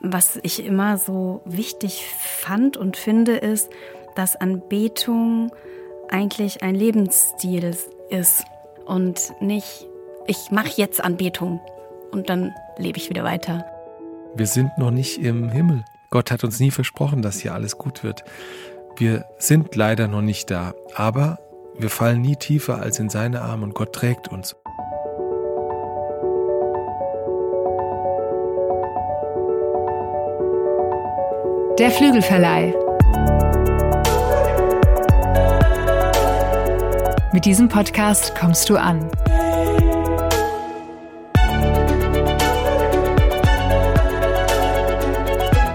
was ich immer so wichtig fand und finde, ist, dass Anbetung eigentlich ein Lebensstil ist und nicht, ich mache jetzt Anbetung und dann lebe ich wieder weiter. Wir sind noch nicht im Himmel. Gott hat uns nie versprochen, dass hier alles gut wird. Wir sind leider noch nicht da, aber wir fallen nie tiefer als in seine Arme und Gott trägt uns. Der Flügelverleih. Mit diesem Podcast kommst du an.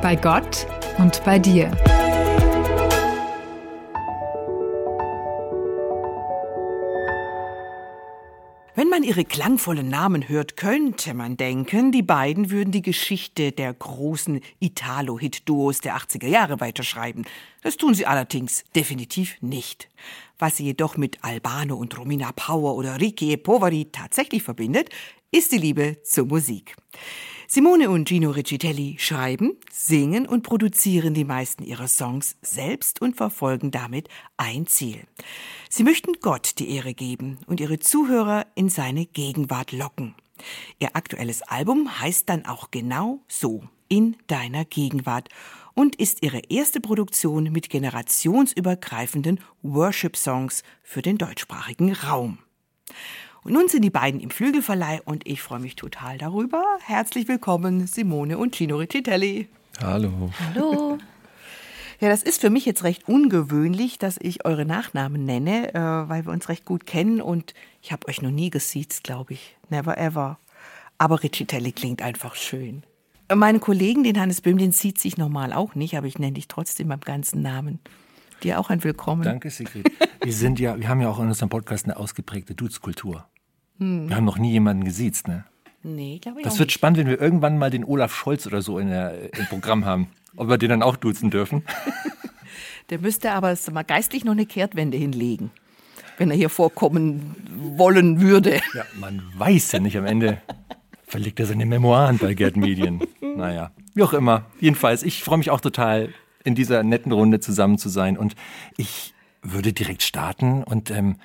Bei Gott und bei dir. Ihre klangvollen Namen hört, könnte man denken, die beiden würden die Geschichte der großen Italo-Hit-Duos der 80er Jahre weiterschreiben. Das tun sie allerdings definitiv nicht. Was sie jedoch mit Albano und Romina Power oder Ricky Poveri tatsächlich verbindet, ist die Liebe zur Musik. Simone und Gino Riccitelli schreiben, singen und produzieren die meisten ihrer Songs selbst und verfolgen damit ein Ziel. Sie möchten Gott die Ehre geben und ihre Zuhörer in seine Gegenwart locken. Ihr aktuelles Album heißt dann auch genau so, in deiner Gegenwart und ist ihre erste Produktion mit generationsübergreifenden Worship-Songs für den deutschsprachigen Raum. Und nun sind die beiden im Flügelverleih und ich freue mich total darüber. Herzlich willkommen, Simone und Gino Riccitelli. Hallo. Hallo. Ja, das ist für mich jetzt recht ungewöhnlich, dass ich eure Nachnamen nenne, äh, weil wir uns recht gut kennen und ich habe euch noch nie gesiezt, glaube ich. Never ever. Aber Riccitelli klingt einfach schön. Meinen Kollegen, den Hannes Böhm, den sieht sich normal auch nicht, aber ich nenne dich trotzdem beim ganzen Namen. Dir auch ein Willkommen. Danke, Sigrid. Wir sind ja, wir haben ja auch in unserem Podcast eine ausgeprägte Dudes-Kultur. Hm. Wir haben noch nie jemanden gesiezt, ne? Nee, glaube ich Das wird nicht. spannend, wenn wir irgendwann mal den Olaf Scholz oder so in der, im Programm haben. Ob wir den dann auch duzen dürfen. Der müsste aber mal, geistlich noch eine Kehrtwende hinlegen, wenn er hier vorkommen wollen würde. Ja, man weiß ja nicht am Ende. Verlegt er seine Memoiren bei Gerd Medien. Naja, wie auch immer. Jedenfalls, ich freue mich auch total, in dieser netten Runde zusammen zu sein. Und ich würde direkt starten. Und ähm,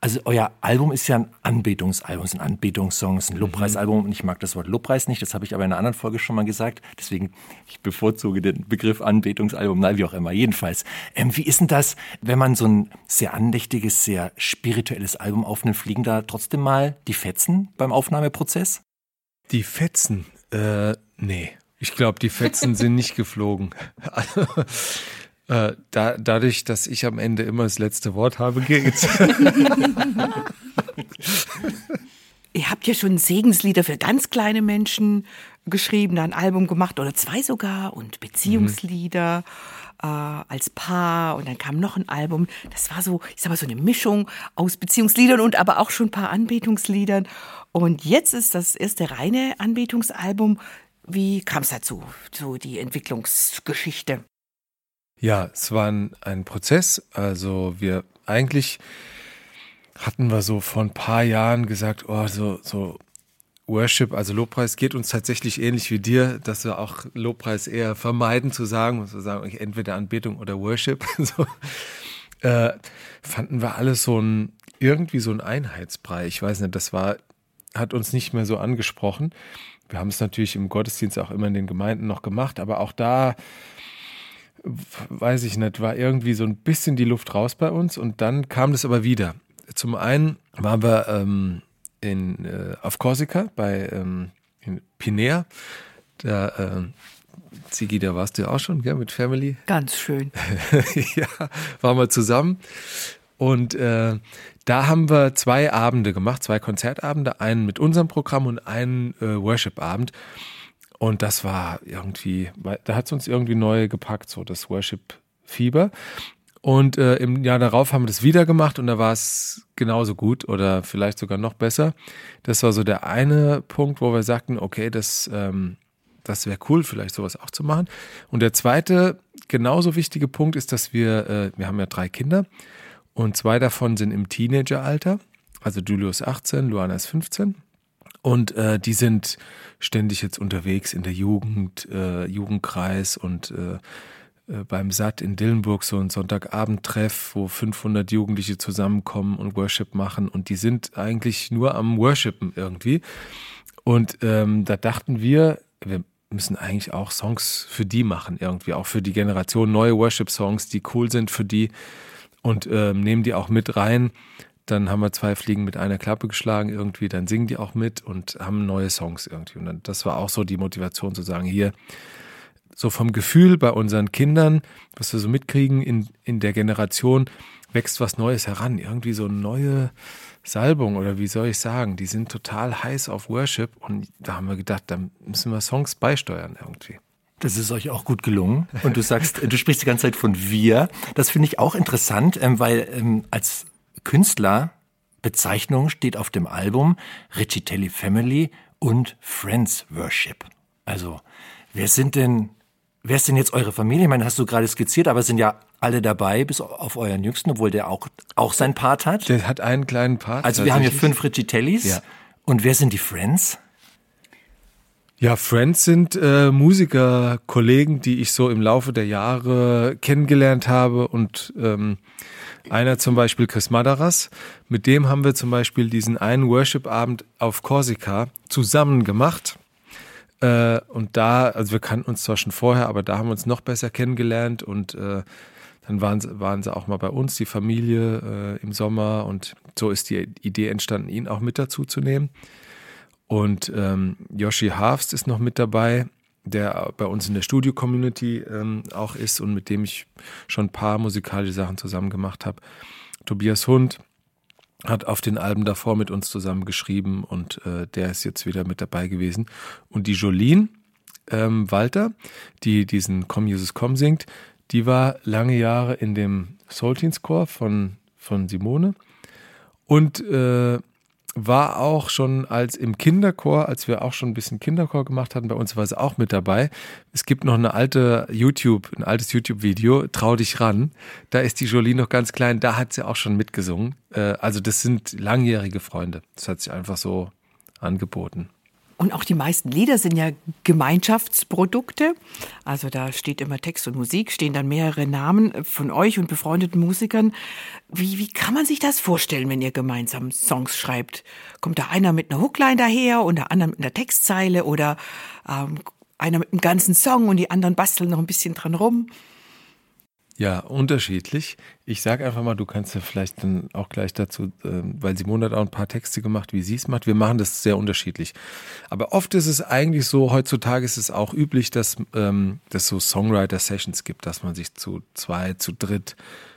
also euer Album ist ja ein Anbetungsalbum, ein Anbetungssong, ein Lobpreisalbum. Und ich mag das Wort Lobpreis nicht, das habe ich aber in einer anderen Folge schon mal gesagt. Deswegen, ich bevorzuge den Begriff Anbetungsalbum, nein, wie auch immer. Jedenfalls, ähm, wie ist denn das, wenn man so ein sehr andächtiges, sehr spirituelles Album aufnimmt, fliegen da trotzdem mal die Fetzen beim Aufnahmeprozess? Die Fetzen, äh, nee. Ich glaube, die Fetzen sind nicht geflogen. Äh, da, dadurch, dass ich am Ende immer das letzte Wort habe, geht's. Ihr habt ja schon Segenslieder für ganz kleine Menschen geschrieben, da ein Album gemacht oder zwei sogar und Beziehungslieder äh, als Paar und dann kam noch ein Album. Das war so, ich sag mal, so eine Mischung aus Beziehungsliedern und aber auch schon ein paar Anbetungsliedern. Und jetzt ist das erste reine Anbetungsalbum. Wie kam es dazu, so die Entwicklungsgeschichte? Ja, es war ein, ein Prozess. Also wir eigentlich hatten wir so vor ein paar Jahren gesagt, oh, so, so Worship, also Lobpreis geht uns tatsächlich ähnlich wie dir, dass wir auch Lobpreis eher vermeiden zu sagen, dass wir sagen, entweder Anbetung oder Worship. so, äh, fanden wir alles so ein, irgendwie so ein Einheitsbrei. Ich weiß nicht, das war, hat uns nicht mehr so angesprochen. Wir haben es natürlich im Gottesdienst auch immer in den Gemeinden noch gemacht, aber auch da weiß ich nicht, war irgendwie so ein bisschen die Luft raus bei uns und dann kam das aber wieder. Zum einen waren wir ähm, in, äh, auf Korsika bei ähm, in Pinea. Da, ähm, Ziggy, da warst du ja auch schon, gell, mit Family. Ganz schön. ja, waren wir zusammen. Und äh, da haben wir zwei Abende gemacht, zwei Konzertabende, einen mit unserem Programm und einen äh, Worship-Abend. Und das war irgendwie, da hat es uns irgendwie neu gepackt, so das Worship-Fieber. Und äh, im Jahr darauf haben wir das wieder gemacht und da war es genauso gut oder vielleicht sogar noch besser. Das war so der eine Punkt, wo wir sagten, okay, das, ähm, das wäre cool, vielleicht sowas auch zu machen. Und der zweite, genauso wichtige Punkt ist, dass wir, äh, wir haben ja drei Kinder und zwei davon sind im Teenageralter. Also Julius 18, Luana ist 15. Und äh, die sind ständig jetzt unterwegs in der Jugend, äh, Jugendkreis und äh, äh, beim SAT in Dillenburg so ein Sonntagabendtreff, wo 500 Jugendliche zusammenkommen und Worship machen und die sind eigentlich nur am Worshipen irgendwie. Und ähm, da dachten wir, wir müssen eigentlich auch Songs für die machen irgendwie, auch für die Generation, neue Worship-Songs, die cool sind für die und ähm, nehmen die auch mit rein. Dann haben wir zwei Fliegen mit einer Klappe geschlagen irgendwie, dann singen die auch mit und haben neue Songs irgendwie. Und dann, das war auch so die Motivation zu sagen, hier, so vom Gefühl bei unseren Kindern, was wir so mitkriegen in, in der Generation, wächst was Neues heran. Irgendwie so neue Salbung oder wie soll ich sagen, die sind total heiß auf Worship und da haben wir gedacht, da müssen wir Songs beisteuern irgendwie. Das ist euch auch gut gelungen. Und du sagst, du sprichst die ganze Zeit von wir. Das finde ich auch interessant, ähm, weil ähm, als Künstler Bezeichnung steht auf dem Album Riccitelli Family und Friends Worship. Also, wer sind denn Wer ist denn jetzt eure Familie? Ich meine, hast du gerade skizziert, aber sind ja alle dabei, bis auf euren Jüngsten, obwohl der auch, auch seinen Part hat. Der hat einen kleinen Part. Also wir haben hier fünf Riccitellis. Ja. Und wer sind die Friends? Ja, Friends sind äh, Musiker, Kollegen, die ich so im Laufe der Jahre kennengelernt habe und ähm, einer zum Beispiel Chris Madaras, mit dem haben wir zum Beispiel diesen einen Worship-Abend auf Korsika zusammen gemacht. Äh, und da, also wir kannten uns zwar schon vorher, aber da haben wir uns noch besser kennengelernt und äh, dann waren sie, waren sie auch mal bei uns, die Familie äh, im Sommer und so ist die Idee entstanden, ihn auch mit dazu zu nehmen. Und ähm, Yoshi Harfst ist noch mit dabei, der bei uns in der Studio-Community ähm, auch ist und mit dem ich schon ein paar musikalische Sachen zusammen gemacht habe. Tobias Hund, hat auf den Alben davor mit uns zusammen geschrieben und äh, der ist jetzt wieder mit dabei gewesen. Und die Jolene ähm, Walter, die diesen Come Jesus Come singt, die war lange Jahre in dem Soul Teens Chor von, von Simone und äh, war auch schon als im Kinderchor, als wir auch schon ein bisschen Kinderchor gemacht hatten, bei uns war sie auch mit dabei. Es gibt noch eine alte YouTube, ein altes YouTube-Video, Trau dich ran. Da ist die Jolie noch ganz klein, da hat sie auch schon mitgesungen. Äh, also das sind langjährige Freunde. Das hat sich einfach so angeboten. Und auch die meisten Lieder sind ja Gemeinschaftsprodukte. Also da steht immer Text und Musik, stehen dann mehrere Namen von euch und befreundeten Musikern. Wie, wie kann man sich das vorstellen, wenn ihr gemeinsam Songs schreibt? Kommt da einer mit einer Hookline daher und der andere mit einer Textzeile oder ähm, einer mit einem ganzen Song und die anderen basteln noch ein bisschen dran rum? Ja, unterschiedlich. Ich sage einfach mal, du kannst ja vielleicht dann auch gleich dazu, äh, weil Simone hat auch ein paar Texte gemacht, wie sie es macht. Wir machen das sehr unterschiedlich. Aber oft ist es eigentlich so, heutzutage ist es auch üblich, dass ähm, es so Songwriter-Sessions gibt, dass man sich zu zwei, zu dritt,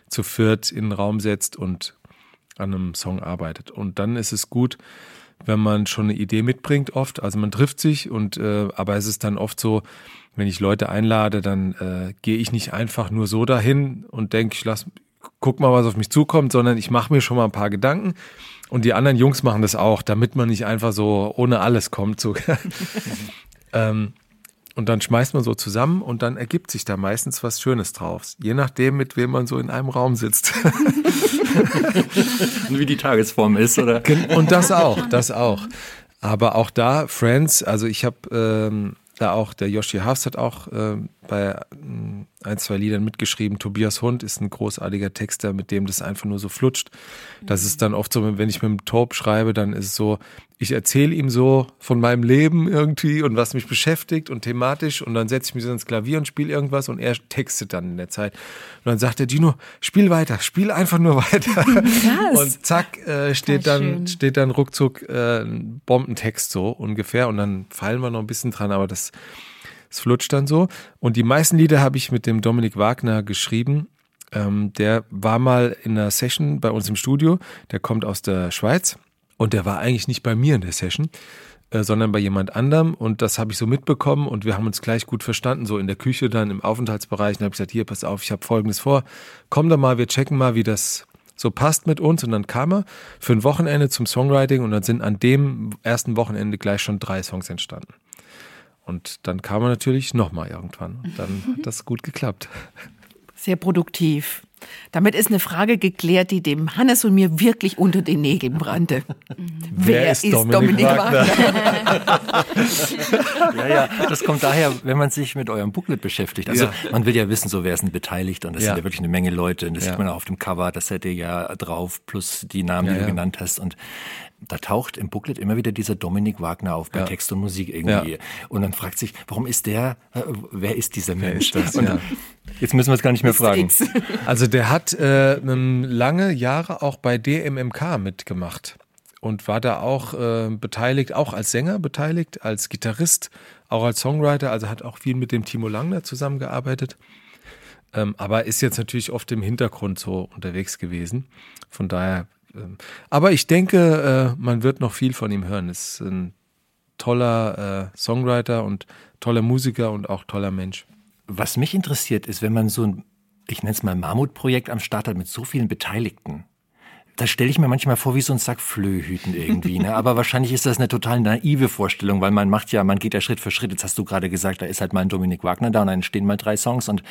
zu viert in den Raum setzt und an einem Song arbeitet. Und dann ist es gut, wenn man schon eine Idee mitbringt, oft. Also man trifft sich und äh, aber es ist dann oft so, wenn ich Leute einlade, dann äh, gehe ich nicht einfach nur so dahin und denke, ich lass, guck mal, was auf mich zukommt, sondern ich mache mir schon mal ein paar Gedanken. Und die anderen Jungs machen das auch, damit man nicht einfach so ohne alles kommt. So. ähm, und dann schmeißt man so zusammen und dann ergibt sich da meistens was Schönes drauf. Je nachdem, mit wem man so in einem Raum sitzt. Wie die Tagesform ist, oder? Und das auch, das auch. Aber auch da, Friends, also ich habe ähm, da auch, der Yoshi Haas hat auch äh, bei ein, zwei Liedern mitgeschrieben. Tobias Hund ist ein großartiger Texter, mit dem das einfach nur so flutscht. Das ist dann oft so, wenn ich mit dem Taub schreibe, dann ist es so, ich erzähle ihm so von meinem Leben irgendwie und was mich beschäftigt und thematisch und dann setze ich mich so ins Klavier und spiele irgendwas und er textet dann in der Zeit. Und dann sagt er, Dino, spiel weiter, spiel einfach nur weiter. Krass. Und zack, äh, steht, dann, steht dann ruckzuck äh, ein Bombentext so ungefähr und dann fallen wir noch ein bisschen dran, aber das, das flutscht dann so. Und die meisten Lieder habe ich mit dem Dominik Wagner geschrieben. Ähm, der war mal in einer Session bei uns im Studio. Der kommt aus der Schweiz und der war eigentlich nicht bei mir in der Session, äh, sondern bei jemand anderem. Und das habe ich so mitbekommen und wir haben uns gleich gut verstanden, so in der Küche dann im Aufenthaltsbereich. Und habe ich gesagt, hier, pass auf, ich habe Folgendes vor. Komm da mal, wir checken mal, wie das so passt mit uns. Und dann kam er für ein Wochenende zum Songwriting und dann sind an dem ersten Wochenende gleich schon drei Songs entstanden. Und dann kam er natürlich nochmal irgendwann. Und dann hat das gut geklappt. Sehr produktiv. Damit ist eine Frage geklärt, die dem Hannes und mir wirklich unter den Nägeln brannte. Wer ist Dominik Wagner? Ja, ja, das kommt daher, wenn man sich mit eurem Booklet beschäftigt. Also Ja. man will ja wissen, so wer ist denn beteiligt und das Ja. sind ja wirklich eine Menge Leute. Und das Ja. sieht man auch auf dem Cover, das seid ihr ja drauf, plus die Namen, Ja, die du ja. genannt hast. Und da taucht im Booklet immer wieder dieser Dominik Wagner auf bei Ja. Text und Musik irgendwie. Ja. Und man fragt sich, warum ist der, äh, wer ist dieser Mensch? ist das? Und Ja. Jetzt müssen wir es gar nicht mehr fragen. X. Also der hat äh, ähm, lange Jahre auch bei DMMK mitgemacht und war da auch äh, beteiligt, auch als Sänger beteiligt, als Gitarrist, auch als Songwriter, also hat auch viel mit dem Timo Langner zusammengearbeitet. Ähm, aber ist jetzt natürlich oft im Hintergrund so unterwegs gewesen. Von daher, aber ich denke, äh, man wird noch viel von ihm hören. Ist ein toller äh, Songwriter und toller Musiker und auch toller Mensch. Was mich interessiert, ist, wenn man so ein, ich nenne es mal Mammutprojekt am Start hat mit so vielen Beteiligten. Da stelle ich mir manchmal vor, wie so ein Sack Flöhüten irgendwie. Ne? Aber wahrscheinlich ist das eine total naive Vorstellung, weil man macht ja, man geht ja Schritt für Schritt. Jetzt hast du gerade gesagt, da ist halt mal ein Dominik Wagner da und dann entstehen mal drei Songs und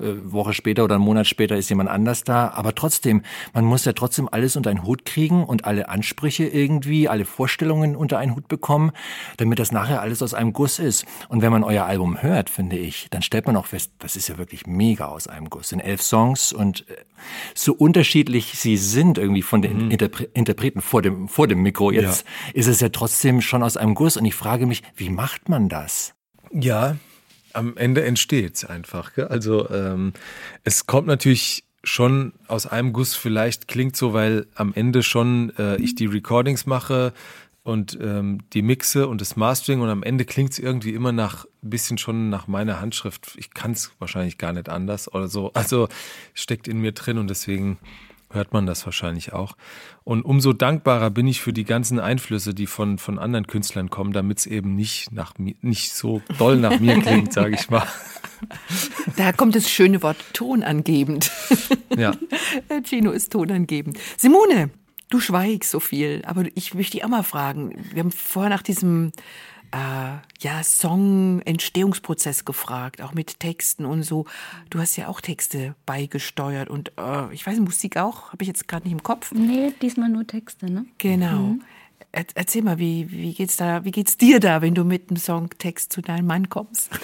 äh, Woche später oder einen Monat später ist jemand anders da. Aber trotzdem, man muss ja trotzdem alles unter einen Hut kriegen und alle Ansprüche irgendwie, alle Vorstellungen unter einen Hut bekommen, damit das nachher alles aus einem Guss ist. Und wenn man euer Album hört, finde ich, dann stellt man auch fest, das ist ja wirklich mega aus einem Guss. In elf Songs und äh, so unterschiedlich sie sind irgendwie von den Interpre Interpreten vor dem, vor dem Mikro. Jetzt ist es ja trotzdem schon aus einem Guss und ich frage mich, wie macht man das? Ja, am Ende entsteht's einfach. Gell? Also ähm, es kommt natürlich schon aus einem Guss, vielleicht klingt so, weil am Ende schon äh, ich die Recordings mache und ähm, die Mixe und das Mastering und am Ende klingt's irgendwie immer nach ein bisschen schon nach meiner Handschrift. Ich kann's wahrscheinlich gar nicht anders oder so. Also steckt in mir drin und deswegen hört man das wahrscheinlich auch. Und umso dankbarer bin ich für die ganzen Einflüsse, die von, von anderen Künstlern kommen, damit es eben nicht nach mir, nicht so doll nach mir klingt, sage ich mal. Da kommt das schöne Wort tonangebend. Ja. Herr Gino ist tonangebend. Simone, du schweigst so viel, aber ich möchte dich auch mal fragen. Wir haben vorher nach diesem äh, ja, Song-Entstehungsprozess gefragt, auch mit Texten und so. Du hast ja auch Texte beigesteuert und äh, ich weiß, Musik auch, habe ich jetzt gerade nicht im Kopf. Nee, diesmal nur Texte, ne? Genau. Er, erzähl mal, wie, wie geht's da, wie geht's dir da, wenn du mit einem Songtext zu deinem Mann kommst?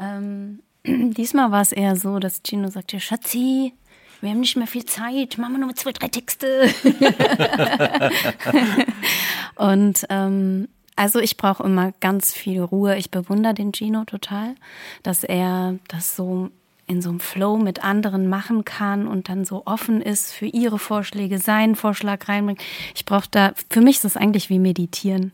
Ähm, diesmal war es eher so, dass Gino sagte, Schatzi, wir haben nicht mehr viel Zeit, machen wir nur zwei, drei Texte. Und ähm, also ich brauche immer ganz viel Ruhe. Ich bewundere den Gino total, dass er das so in so einem Flow mit anderen machen kann und dann so offen ist für ihre Vorschläge, seinen Vorschlag reinbringt. Ich brauche da, für mich ist das eigentlich wie meditieren.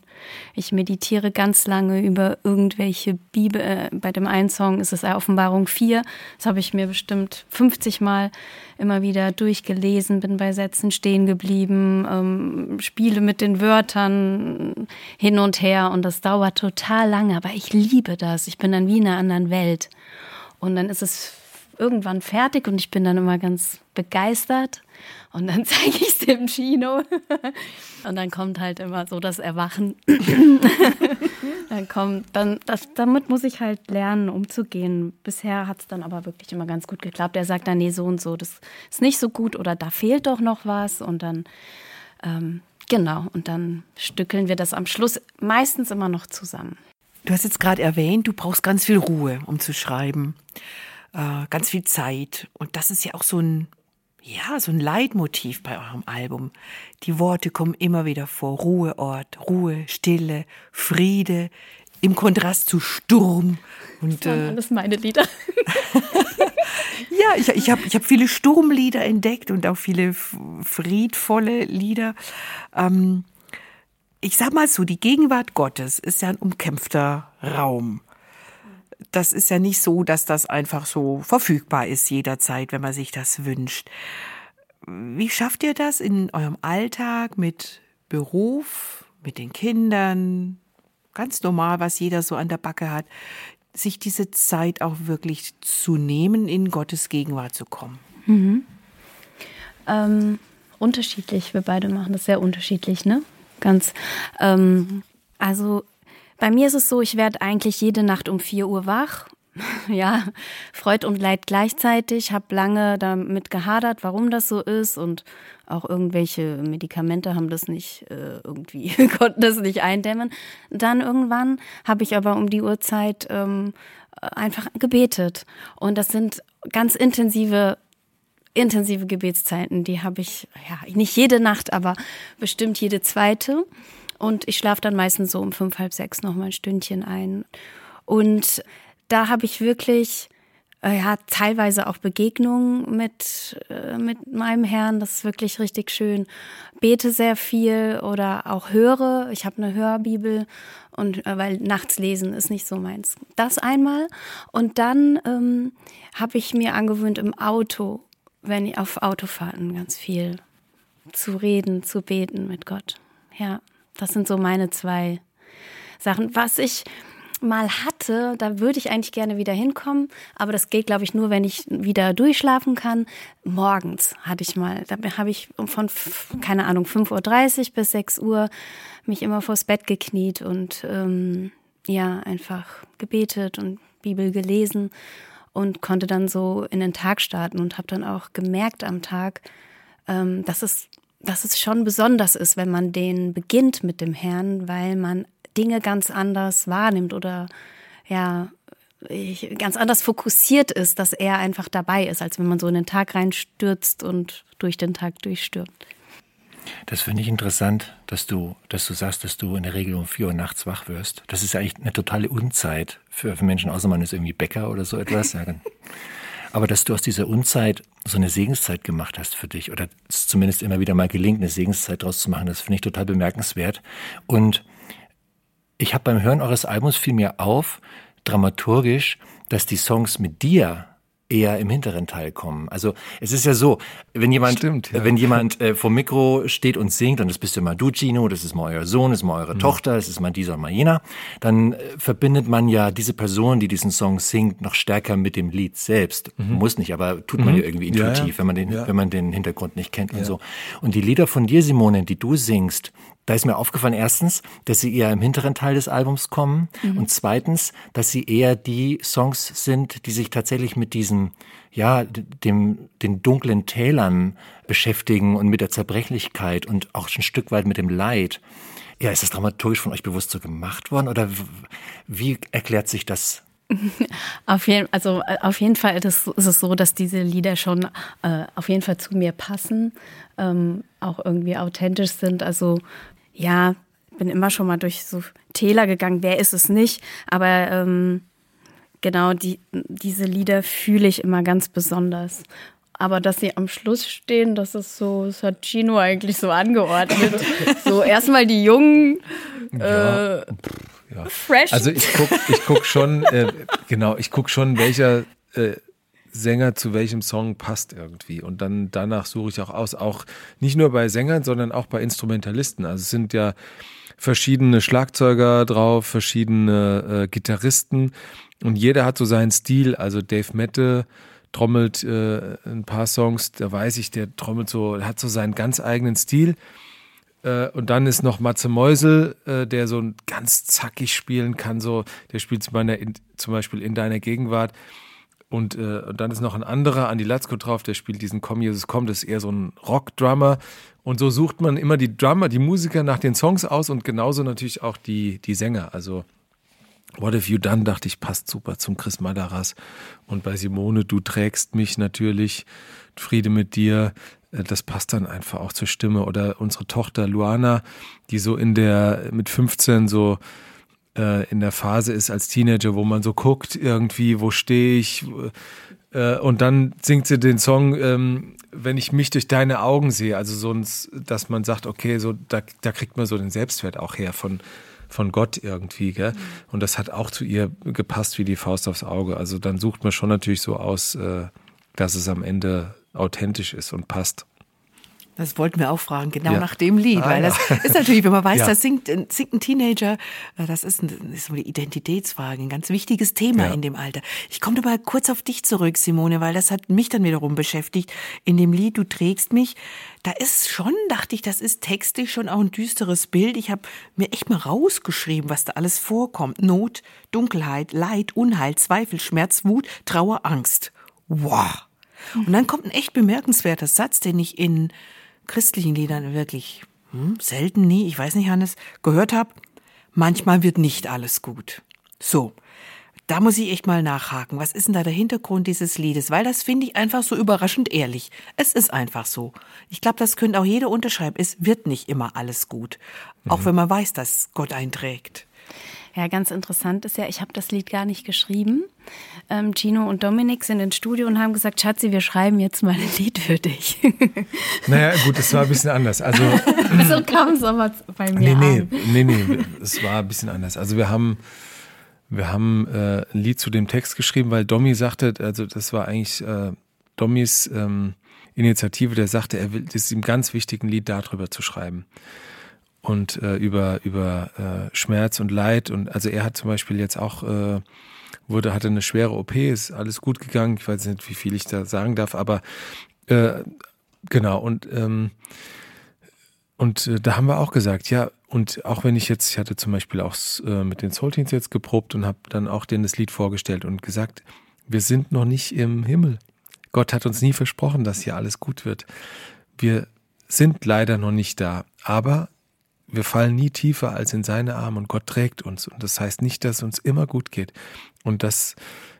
Ich meditiere ganz lange über irgendwelche Bibel. Äh, bei dem einen Song ist es Offenbarung 4. Das habe ich mir bestimmt 50 Mal immer wieder durchgelesen, bin bei Sätzen stehen geblieben, ähm, spiele mit den Wörtern hin und her und das dauert total lange, aber ich liebe das. Ich bin dann wie in einer anderen Welt. Und dann ist es irgendwann fertig und ich bin dann immer ganz begeistert. Und dann zeige ich es dem Chino. Und dann kommt halt immer so das Erwachen. dann kommt, dann, das, damit muss ich halt lernen, umzugehen. Bisher hat es dann aber wirklich immer ganz gut geklappt. Er sagt dann, nee, so und so, das ist nicht so gut oder da fehlt doch noch was. Und dann, ähm, genau, und dann stückeln wir das am Schluss meistens immer noch zusammen. Du hast jetzt gerade erwähnt, du brauchst ganz viel Ruhe, um zu schreiben. Äh, ganz viel Zeit. Und das ist ja auch so ein, ja, so ein Leitmotiv bei eurem Album. Die Worte kommen immer wieder vor. Ruheort, Ruhe, Stille, Friede, im Kontrast zu Sturm. Und Das waren äh, alles meine Lieder. ja, ich, ich habe ich hab viele Sturmlieder entdeckt und auch viele friedvolle Lieder. Ähm, ich sag mal so, die Gegenwart Gottes ist ja ein umkämpfter Raum. Das ist ja nicht so, dass das einfach so verfügbar ist jederzeit, wenn man sich das wünscht. Wie schafft ihr das in eurem Alltag mit Beruf, mit den Kindern, ganz normal, was jeder so an der Backe hat, sich diese Zeit auch wirklich zu nehmen, in Gottes Gegenwart zu kommen? Ähm, unterschiedlich. Wir beide machen das sehr unterschiedlich, ne? Ganz. Ähm, also bei mir ist es so, ich werde eigentlich jede Nacht um 4 Uhr wach, ja, Freud und Leid gleichzeitig. Habe lange damit gehadert, warum das so ist und auch irgendwelche Medikamente haben das nicht äh, irgendwie konnten das nicht eindämmen. Dann irgendwann habe ich aber um die Uhrzeit ähm, einfach gebetet und das sind ganz intensive intensive Gebetszeiten. Die habe ich ja nicht jede Nacht, aber bestimmt jede zweite. Und ich schlafe dann meistens so um fünf, halb sechs noch mal ein Stündchen ein. Und da habe ich wirklich äh, ja, teilweise auch Begegnungen mit, äh, mit meinem Herrn. Das ist wirklich richtig schön. Bete sehr viel oder auch höre. Ich habe eine Hörbibel und äh, weil nachts lesen ist nicht so meins. Das einmal. Und dann ähm, habe ich mir angewöhnt, im Auto, wenn ich auf Autofahrten ganz viel zu reden, zu beten mit Gott. Ja, das sind so meine zwei Sachen. Was ich mal hatte, da würde ich eigentlich gerne wieder hinkommen, aber das geht, glaube ich, nur, wenn ich wieder durchschlafen kann. Morgens hatte ich mal, da habe ich von, keine Ahnung, 5.30 Uhr bis 6 Uhr mich immer vors Bett gekniet und ähm, ja, einfach gebetet und Bibel gelesen und konnte dann so in den Tag starten und habe dann auch gemerkt am Tag, ähm, dass es dass es schon besonders ist, wenn man den beginnt mit dem Herrn, weil man Dinge ganz anders wahrnimmt oder ja, ganz anders fokussiert ist, dass er einfach dabei ist, als wenn man so in den Tag reinstürzt und durch den Tag durchstürmt. Das finde ich interessant, dass du, dass du sagst, dass du in der Regel um vier Uhr nachts wach wirst. Das ist ja eigentlich eine totale Unzeit für, für Menschen, außer man ist irgendwie Bäcker oder so etwas. Aber dass du aus dieser Unzeit so eine Segenszeit gemacht hast für dich, oder es zumindest immer wieder mal gelingt, eine Segenszeit draus zu machen, das finde ich total bemerkenswert. Und ich habe beim Hören eures Albums fiel mir auf, dramaturgisch, dass die Songs mit dir eher im hinteren Teil kommen. Also es ist ja so, wenn jemand, Stimmt, ja. wenn jemand äh, vor Mikro steht und singt, und das bist mal du, Gino, das ist mal euer Sohn, das ist mal eure mhm. Tochter, das ist mal dieser, mal jener, dann äh, verbindet man ja diese Person, die diesen Song singt, noch stärker mit dem Lied selbst. Mhm. Muss nicht, aber tut man mhm. ja irgendwie intuitiv, ja, ja. wenn man den, wenn man den Hintergrund nicht kennt und so. Und die Lieder von dir, Simone, die du singst, da ist mir aufgefallen, erstens, dass sie eher im hinteren Teil des Albums kommen mhm. und zweitens, dass sie eher die Songs sind, die sich tatsächlich mit diesem, ja, dem, den dunklen Tälern beschäftigen und mit der Zerbrechlichkeit und auch ein Stück weit mit dem Leid. Ja, ist das dramaturgisch von euch bewusst so gemacht worden oder wie erklärt sich das auf jeden, also äh, auf jeden Fall ist, ist, es so, dass diese Lieder schon äh, auf jeden Fall zu mir passen, ähm, auch irgendwie authentisch sind. Also ja, bin immer schon mal durch so Täler gegangen, wer ist es nicht, aber ähm, genau die, diese Lieder fühle ich immer ganz besonders. Aber dass sie am Schluss stehen, das ist so, das hat Gino eigentlich so angeordnet. so erstmal die Jungen, ja, äh, ja. fresh. Also ich guck, ich guck schon, äh, genau, ich guck schon, welcher äh, Sänger zu welchem Song passt irgendwie. Und dann danach suche ich auch aus. Auch nicht nur bei Sängern, sondern auch bei Instrumentalisten. Also es sind ja verschiedene Schlagzeuger drauf, verschiedene äh, Gitarristen und jeder hat so seinen Stil. Also Dave Mette trommelt äh, ein paar Songs, da weiß ich, der trommelt so, hat so seinen ganz eigenen Stil. Äh, und dann ist noch Matze Meusel, äh, der so ganz zackig spielen kann, so, der spielt zum Beispiel in deiner Gegenwart und, äh, und dann ist noch ein anderer, Andy Latzko drauf, der spielt diesen Komm, Jesus, komm, das ist eher so ein Rock-Drummer. Und so sucht man immer die Drummer, die Musiker nach den Songs aus und genauso natürlich auch die, die Sänger. Also What Have You Done, dachte ich, passt super zum Chris Madaras. Und bei Simone, du trägst mich natürlich, Friede mit dir, äh, das passt dann einfach auch zur Stimme. Oder unsere Tochter Luana, die so in der, mit 15 so äh, in der Phase ist als Teenager, wo man so guckt, irgendwie, wo stehe ich? Äh, und dann singt sie den Song, ähm, wenn ich mich durch deine Augen sehe. Also so, dass man sagt, okay, so da, da kriegt man so den Selbstwert auch her von von Gott irgendwie, gell? Mhm. Und das hat auch zu ihr gepasst wie die Faust aufs Auge. Also dann sucht man schon natürlich so aus, äh, dass es am Ende authentisch ist und passt. Das wollten wir auch fragen, genau Ja. nach dem Lied, Ah, weil ja. das ist natürlich, wenn man weiß, Ja. das singt, äh, singt ein Teenager, äh, das ist, ein, ist eine Identitätsfrage, ein ganz wichtiges Thema in dem Alter. Ich komme mal kurz auf dich zurück, Simone, weil das hat mich dann wiederum beschäftigt. In dem Lied Du trägst mich, da ist schon, dachte ich, das ist textlich schon auch ein düsteres Bild. Ich habe mir echt mal rausgeschrieben, was da alles vorkommt. Not, Dunkelheit, Leid, Unheil, Zweifel, Schmerz, Wut, Trauer, Angst. Wow. Und dann kommt ein echt bemerkenswerter Satz, den ich in christlichen Liedern wirklich hm, selten, nie, ich weiß nicht, Hannes, gehört habe. Manchmal wird nicht alles gut. So, da muss ich echt mal nachhaken. Was ist denn da der Hintergrund dieses Liedes? Weil das finde ich einfach so überraschend ehrlich. Es ist einfach so. Ich glaube, das könnte auch jeder unterschreiben. Es wird nicht immer alles gut. Auch wenn man weiß, dass Gott einträgt. Ja, ganz interessant ist ja, ich habe das Lied gar nicht geschrieben. Ähm, Gino und Dominik sind ins Studio und haben gesagt, Schatzi, wir schreiben jetzt mal ein Lied für dich. Naja, gut, es war ein bisschen anders. Also, so kam es aber bei mir nee, nee, an. nee, nee, es war ein bisschen anders. Also wir haben, wir haben äh, ein Lied zu dem Text geschrieben, weil Domi sagte, also das war eigentlich äh, Domis ähm, Initiative, der sagte, er will, das ist ihm ganz wichtig, ein Lied darüber zu schreiben. Und äh, über, über äh, Schmerz und Leid. Und also er hat zum Beispiel jetzt auch, äh, wurde, hatte eine schwere OP, ist alles gut gegangen. Ich weiß nicht, wie viel ich da sagen darf, aber äh, genau, und ähm, und äh, da haben wir auch gesagt, ja, und auch wenn ich jetzt, ich hatte zum Beispiel auch äh, mit den Soul Teens jetzt geprobt und habe dann auch denen das Lied vorgestellt und gesagt, wir sind noch nicht im Himmel. Gott hat uns nie versprochen, dass hier alles gut wird. Wir sind leider noch nicht da, aber wir fallen nie tiefer als in seine Arme und Gott trägt uns. Und das heißt nicht, dass uns immer gut geht und dass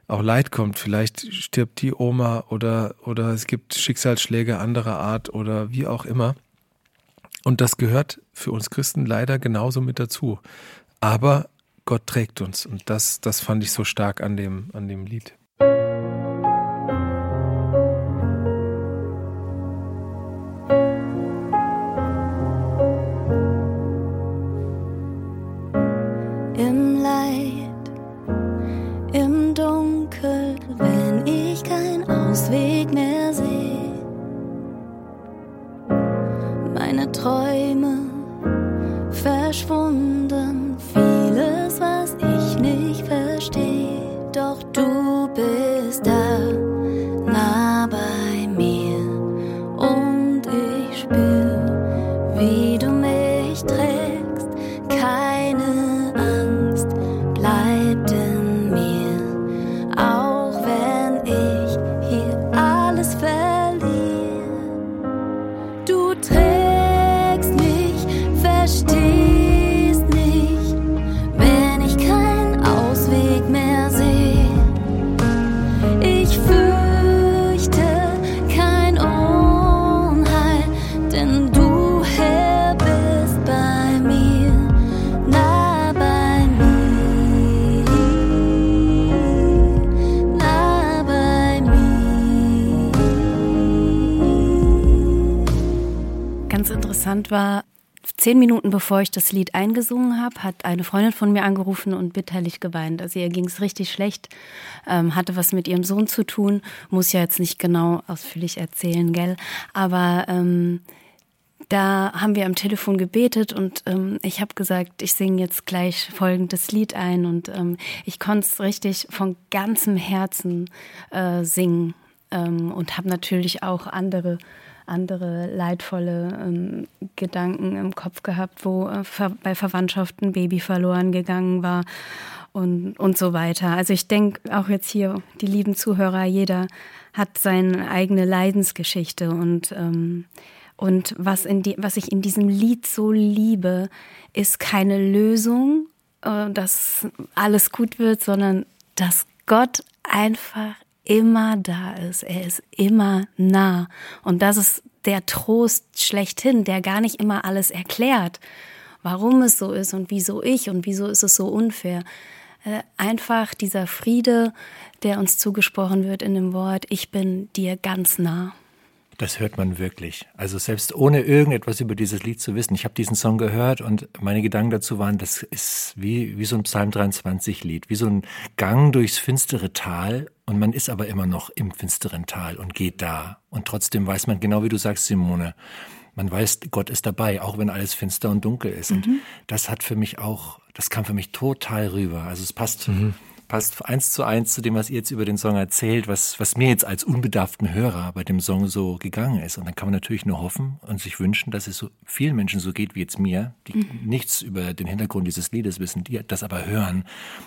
auch Leid kommt. Vielleicht stirbt die Oma oder, oder es gibt Schicksalsschläge anderer Art oder wie auch immer. Und das gehört für uns Christen leider genauso mit dazu. Aber Gott trägt uns. Und das, das fand ich so stark an dem, an dem Lied. Zehn Minuten bevor ich das Lied eingesungen habe, hat eine Freundin von mir angerufen und bitterlich geweint. Also ihr ging es richtig schlecht, ähm, hatte was mit ihrem Sohn zu tun, muss ja jetzt nicht genau ausführlich erzählen, gell? Aber ähm, da haben wir am Telefon gebetet und ähm, ich habe gesagt, ich singe jetzt gleich folgendes Lied ein und ähm, ich konnte es richtig von ganzem Herzen äh, singen ähm, und habe natürlich auch andere andere leidvolle ähm, Gedanken im Kopf gehabt, wo äh, ver bei Verwandtschaft ein Baby verloren gegangen war und, und so weiter. Also ich denke auch jetzt hier, die lieben Zuhörer, jeder hat seine eigene Leidensgeschichte und ähm, und was, in die, was ich in diesem Lied so liebe, ist keine Lösung, äh, dass alles gut wird, sondern dass Gott einfach immer da ist. Er ist immer nah. Und das ist der Trost schlechthin, der gar nicht immer alles erklärt, warum es so ist und wieso ich und wieso ist es so unfair. Äh, Einfach dieser Friede, der uns zugesprochen wird in dem Wort, ich bin dir ganz nah. Das hört man wirklich. Also selbst ohne irgendetwas über dieses Lied zu wissen. Ich habe diesen Song gehört und meine Gedanken dazu waren, das ist wie, wie so ein Psalm 23 Lied, wie so ein Gang durchs finstere Tal und man ist aber immer noch im finsteren Tal und geht da. Und trotzdem weiß man genau, wie du sagst, Simone, man weiß, Gott ist dabei, auch wenn alles finster und dunkel ist. Und das hat für mich auch, das kam für mich total rüber. Also es passt passt eins zu eins zu dem, was ihr jetzt über den Song erzählt, was, was mir jetzt als unbedarften Hörer bei dem Song so gegangen ist. Und dann kann man natürlich nur hoffen und sich wünschen, dass es so vielen Menschen so geht wie jetzt mir, die Mhm. nichts über den Hintergrund dieses Liedes wissen, die das aber hören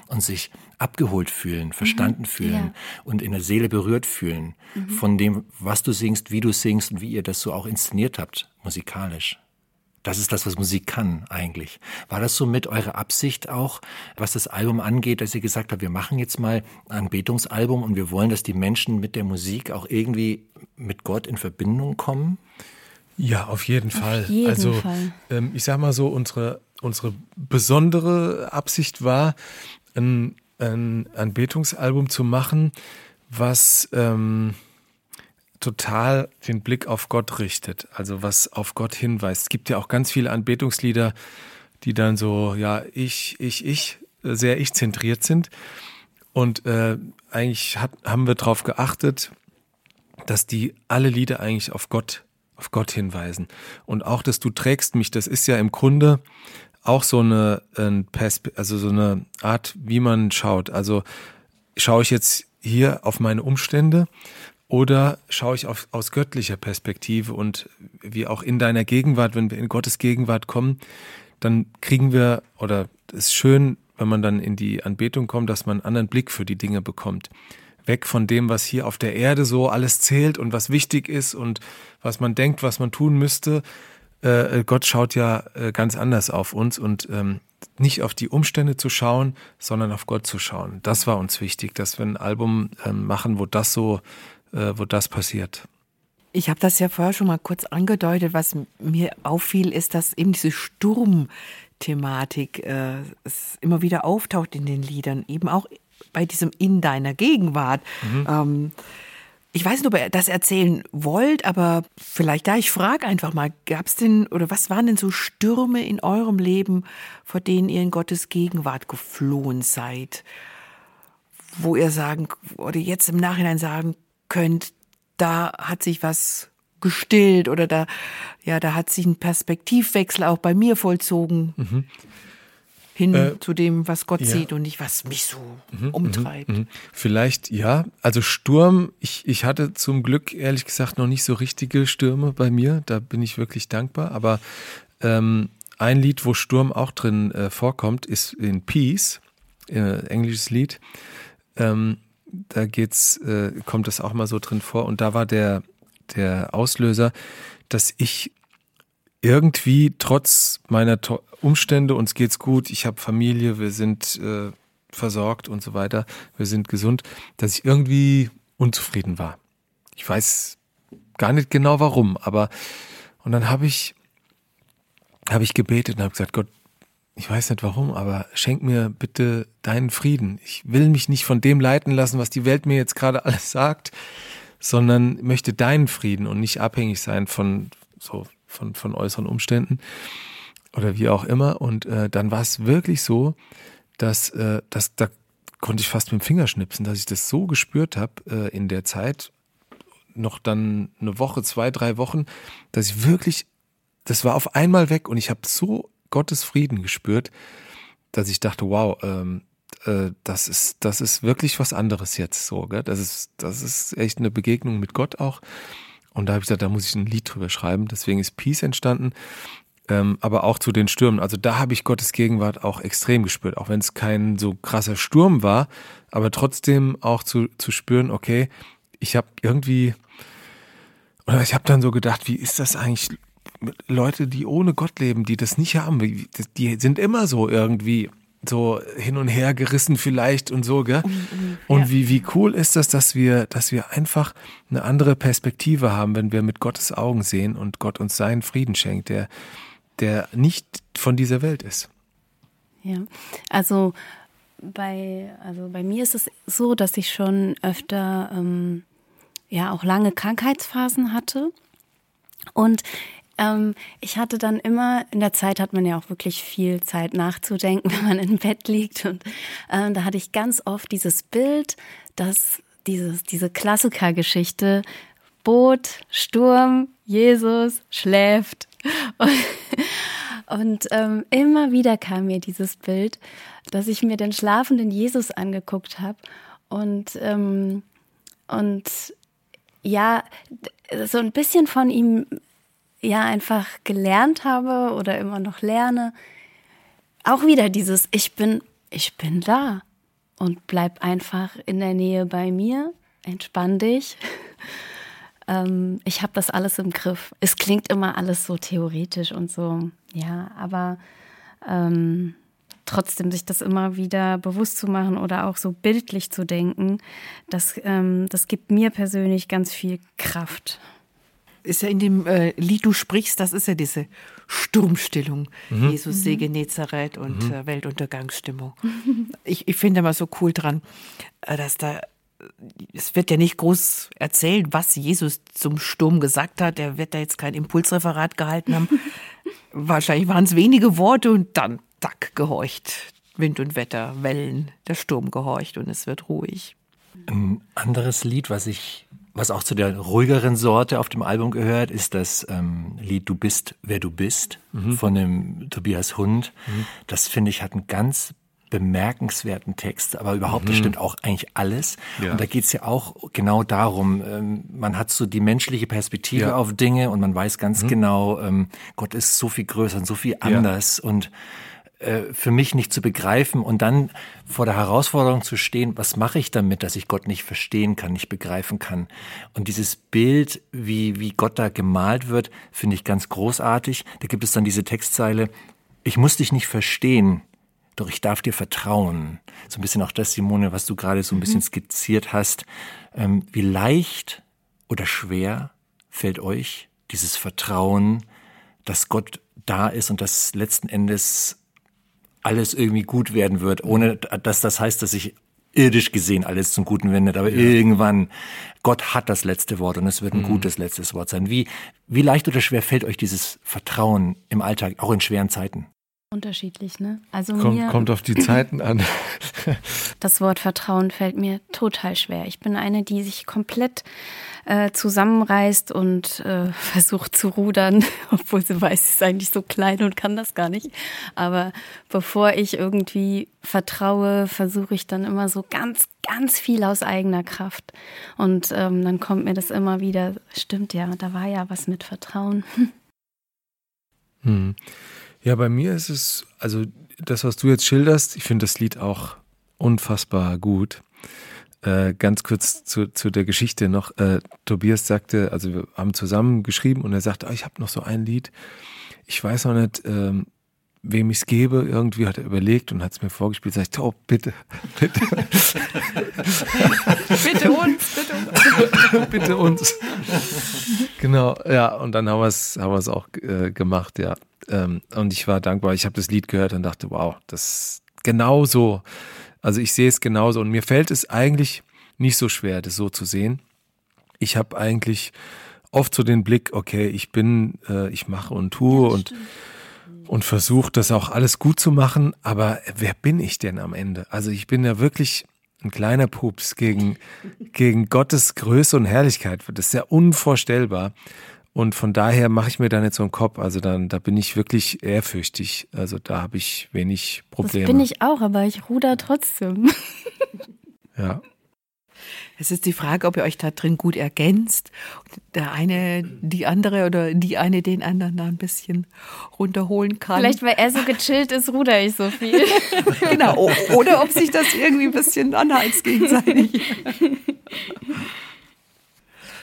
und sich abgeholt fühlen, verstanden fühlen Mhm. Ja. Mhm. und in der Seele berührt fühlen von dem, was du singst, wie du singst und wie ihr das so auch inszeniert habt, musikalisch. Das ist das, was Musik kann eigentlich. War das so mit eurer Absicht auch, was das Album angeht, dass ihr gesagt habt, wir machen jetzt mal ein Betungsalbum und wir wollen, dass die Menschen mit der Musik auch irgendwie mit Gott in Verbindung kommen? Ja, auf jeden Fall. jeden also Fall. Ähm, ich sag mal so, unsere, unsere besondere Absicht war, ein, ein, ein Betungsalbum zu machen, was ähm, total den Blick auf Gott richtet, also was auf Gott hinweist. Es gibt ja auch ganz viele Anbetungslieder, die dann so, ja, ich, ich, ich, äh, sehr ich-zentriert sind. Und äh, eigentlich hat, haben wir darauf geachtet, dass die alle Lieder eigentlich auf Gott, auf Gott hinweisen. Und auch, dass du trägst mich, das ist ja im Grunde auch so eine, also so eine Art, wie man schaut. Also schaue ich jetzt hier auf meine Umstände oder schaue ich auf, aus göttlicher Perspektive und wie auch in deiner Gegenwart, wenn wir in Gottes Gegenwart kommen, dann kriegen wir, oder es ist schön, wenn man dann in die Anbetung kommt, dass man einen anderen Blick für die Dinge bekommt. Weg von dem, was hier auf der Erde so alles zählt und was wichtig ist und was man denkt, was man tun müsste. Äh, Gott schaut ja äh, ganz anders auf uns und ähm, nicht auf die Umstände zu schauen, sondern auf Gott zu schauen. Das war uns wichtig, dass wir ein Album ähm, machen, wo das so, äh, wo das passiert. Ich habe das ja vorher schon mal kurz angedeutet. Was mir auffiel, ist, dass eben diese Sturmthematik äh, immer wieder auftaucht in den Liedern, eben auch bei diesem In deiner Gegenwart. Ähm, ich weiß nicht, ob ihr das erzählen wollt, aber vielleicht da, ich frage einfach mal, gab es denn oder was waren denn so Stürme in eurem Leben, vor denen ihr in Gottes Gegenwart geflohen seid? Wo ihr sagen oder jetzt im Nachhinein sagen könnt, da hat sich was gestillt oder da, ja, da hat sich ein Perspektivwechsel auch bei mir vollzogen. Hin Äh, zu dem, was Gott ja. sieht und nicht, was mich so umtreibt. Mhm. Vielleicht ja. Also Sturm, ich, ich hatte zum Glück ehrlich gesagt noch nicht so richtige Stürme bei mir. Da bin ich wirklich dankbar. Aber ähm, ein Lied, wo Sturm auch drin äh, vorkommt, ist in Peace, äh, englisches Lied. Ähm, da geht's, äh, kommt das auch mal so drin vor. Und da war der, der Auslöser, dass ich irgendwie trotz meiner to Umstände, uns geht's gut, ich habe Familie, wir sind äh, versorgt und so weiter, wir sind gesund, dass ich irgendwie unzufrieden war. Ich weiß gar nicht genau warum, aber und dann habe ich habe ich gebetet und habe gesagt, Gott, ich weiß nicht warum, aber schenk mir bitte deinen Frieden. Ich will mich nicht von dem leiten lassen, was die Welt mir jetzt gerade alles sagt, sondern möchte deinen Frieden und nicht abhängig sein von so von von äußeren Umständen oder wie auch immer. Und äh, dann war es wirklich so, dass, äh, dass da konnte ich fast mit dem Finger schnipsen, dass ich das so gespürt habe äh, in der Zeit, noch dann eine Woche, zwei, drei Wochen, dass ich wirklich, das war auf einmal weg und ich habe so Gottes Frieden gespürt, dass ich dachte, wow, ähm, äh, das ist, das ist wirklich was anderes jetzt so, gell? Das ist, das ist echt eine Begegnung mit Gott auch. Und da habe ich gesagt, da muss ich ein Lied drüber schreiben. Deswegen ist Peace entstanden ähm, aber auch zu den Stürmen. Also da habe ich Gottes Gegenwart auch extrem gespürt, auch wenn es kein so krasser Sturm war, aber trotzdem auch zu, zu spüren, okay, ich habe irgendwie, oder ich habe dann so gedacht, wie ist das eigentlich, Leute, die ohne Gott leben, die das nicht haben, die sind immer so irgendwie so hin und her gerissen vielleicht und so, gell? Und wie, wie cool ist das, dass wir, dass wir einfach eine andere Perspektive haben, wenn wir mit Gottes Augen sehen und Gott uns seinen Frieden schenkt, der, der nicht von dieser Welt ist. Ja, also bei, also bei mir ist es so, dass ich schon öfter ähm, ja auch lange Krankheitsphasen hatte. Und ähm, ich hatte dann immer, in der Zeit hat man ja auch wirklich viel Zeit nachzudenken, wenn man im Bett liegt. Und ähm, da hatte ich ganz oft dieses Bild, dass dieses, diese Klassikergeschichte Boot, Sturm, Jesus schläft. Und, und ähm, immer wieder kam mir dieses Bild, dass ich mir den schlafenden Jesus angeguckt habe und, ähm, und ja, so ein bisschen von ihm ja einfach gelernt habe oder immer noch lerne. Auch wieder dieses Ich bin, ich bin da und bleib einfach in der Nähe bei mir, entspann dich. ähm, ich habe das alles im Griff. Es klingt immer alles so theoretisch und so, ja, aber ähm, trotzdem sich das immer wieder bewusst zu machen oder auch so bildlich zu denken, das, ähm, das gibt mir persönlich ganz viel Kraft. Ist ja in dem äh, Lied, du sprichst, das ist ja diese Sturmstillung. Mhm. Jesus, Sege Nazareth und äh, Weltuntergangsstimmung. Ich, ich finde immer so cool dran, äh, dass da es wird ja nicht groß erzählt, was Jesus zum Sturm gesagt hat. Er wird da jetzt kein Impulsreferat gehalten haben. Wahrscheinlich waren es wenige Worte und dann, tack, gehorcht. Wind und Wetter, Wellen, der Sturm gehorcht und es wird ruhig. Ein anderes Lied, was ich, was auch zu der ruhigeren Sorte auf dem Album gehört, ist das ähm, Lied Du bist, wer du bist von dem Tobias Hund. Das finde ich hat einen ganz bemerkenswerten Text, aber überhaupt, das stimmt auch eigentlich alles. Ja. Und da geht's ja auch genau darum, ähm, man hat so die menschliche Perspektive Ja. auf Dinge und man weiß ganz genau, ähm, Gott ist so viel größer und so viel anders und äh, für mich nicht zu begreifen und dann vor der Herausforderung zu stehen, was mache ich damit, dass ich Gott nicht verstehen kann, nicht begreifen kann. Und dieses Bild, wie, wie Gott da gemalt wird, finde ich ganz großartig. Da gibt es dann diese Textzeile, ich muss dich nicht verstehen, doch ich darf dir vertrauen. So ein bisschen auch das, Simone, was du gerade so ein bisschen skizziert hast. Ähm, wie leicht oder schwer fällt euch dieses Vertrauen, dass Gott da ist und dass letzten Endes alles irgendwie gut werden wird, ohne dass das heißt, dass sich irdisch gesehen alles zum Guten wendet, aber irgendwann Gott hat das letzte Wort und es wird ein gutes letztes Wort sein. Wie, wie leicht oder schwer fällt euch dieses Vertrauen im Alltag, auch in schweren Zeiten? Unterschiedlich, ne? Also Kommt, mir kommt auf die Zeiten an. das Wort Vertrauen fällt mir total schwer. Ich bin eine, die sich komplett äh, zusammenreißt und äh, versucht zu rudern, obwohl sie weiß, sie ist eigentlich so klein und kann das gar nicht. Aber bevor ich irgendwie vertraue, versuche ich dann immer so ganz, ganz viel aus eigener Kraft. Und ähm, dann kommt mir das immer wieder, stimmt ja, da war ja was mit Vertrauen. Hm. Ja, bei mir ist es, also das, was du jetzt schilderst, ich finde das Lied auch unfassbar gut. Äh, ganz kurz zu, zu der Geschichte noch. Äh, Tobias sagte, also wir haben zusammen geschrieben und er sagte, oh, ich habe noch so ein Lied. Ich weiß noch nicht, ähm, wem ich es gebe. Irgendwie hat er überlegt und hat es mir vorgespielt. Sag ich, oh, bitte, bitte, Bitte uns, bitte uns. bitte uns. genau, ja, und dann haben wir es haben wir's auch äh, gemacht, ja. Ähm, und ich war dankbar. Ich habe das Lied gehört und dachte, wow, das ist genauso. Also ich sehe es genauso. Und mir fällt es eigentlich nicht so schwer, das so zu sehen. Ich habe eigentlich oft so den Blick, okay, ich bin, äh, ich mache und tue und und versuche das auch alles gut zu machen, aber wer bin ich denn am Ende? Also ich bin ja wirklich ein kleiner Pups gegen, gegen Gottes Größe und Herrlichkeit. Das ist ja unvorstellbar. Und von daher mache ich mir da nicht so einen Kopf. Also dann, da bin ich wirklich ehrfürchtig. Also da habe ich wenig Das Probleme. bin ich auch, aber ich ruder trotzdem. Ja. Es ist die Frage, ob ihr euch da drin gut ergänzt. Der eine, die andere oder die eine den anderen da ein bisschen runterholen kann. Vielleicht, weil er so gechillt ist, ruder ich so viel. genau. Oder ob sich das irgendwie ein bisschen anheizt gegenseitig.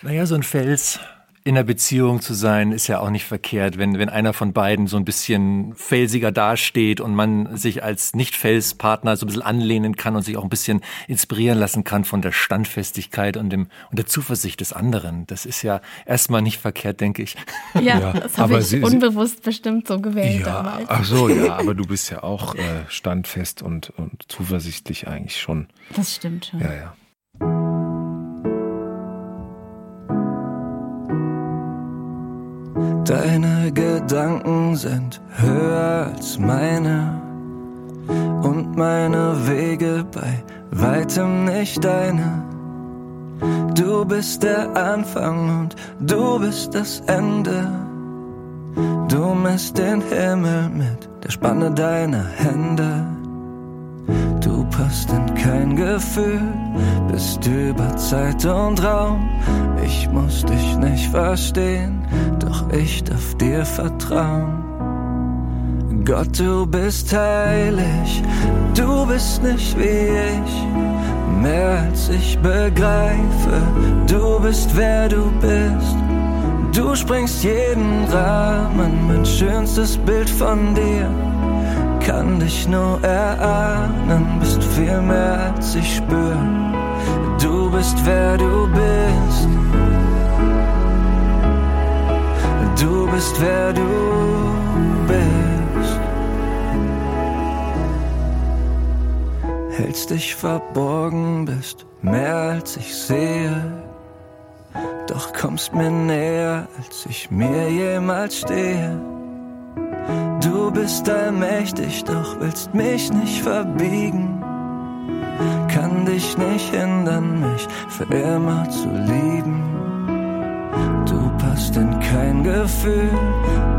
Naja, so ein Fels in einer Beziehung zu sein, ist ja auch nicht verkehrt, wenn, wenn einer von beiden so ein bisschen felsiger dasteht und man sich als Nicht-Fels-Partner so ein bisschen anlehnen kann und sich auch ein bisschen inspirieren lassen kann von der Standfestigkeit und, dem, und der Zuversicht des anderen. Das ist ja erstmal nicht verkehrt, denke ich. Ja, Ja, das habe ich sie- sie- unbewusst bestimmt so gewählt Ja, damals. ach so, ja, aber du bist ja auch äh, standfest und, und zuversichtlich eigentlich schon. Das stimmt schon. Ja, ja. Deine Gedanken sind höher als meine und meine Wege bei weitem nicht deine. Du bist der Anfang und du bist das Ende. Du misst den Himmel mit der Spanne deiner Hände. Du passt in kein Gefühl, bist über Zeit und Raum. Ich muss dich nicht verstehen, doch ich darf dir vertrauen. Gott, du bist heilig, du bist nicht wie ich, mehr als ich begreife. Du bist wer du bist, du springst jeden Rahmen, mein schönstes Bild von dir kann dich nur erahnen, bist viel mehr als ich spür. Du bist wer du bist. Du bist wer du bist. Hältst dich verborgen, bist mehr als ich sehe. Doch kommst mir näher, als ich mir jemals stehe. Du bist allmächtig, doch willst mich nicht verbiegen. Kann dich nicht hindern, mich für immer zu lieben. Du passt in kein Gefühl,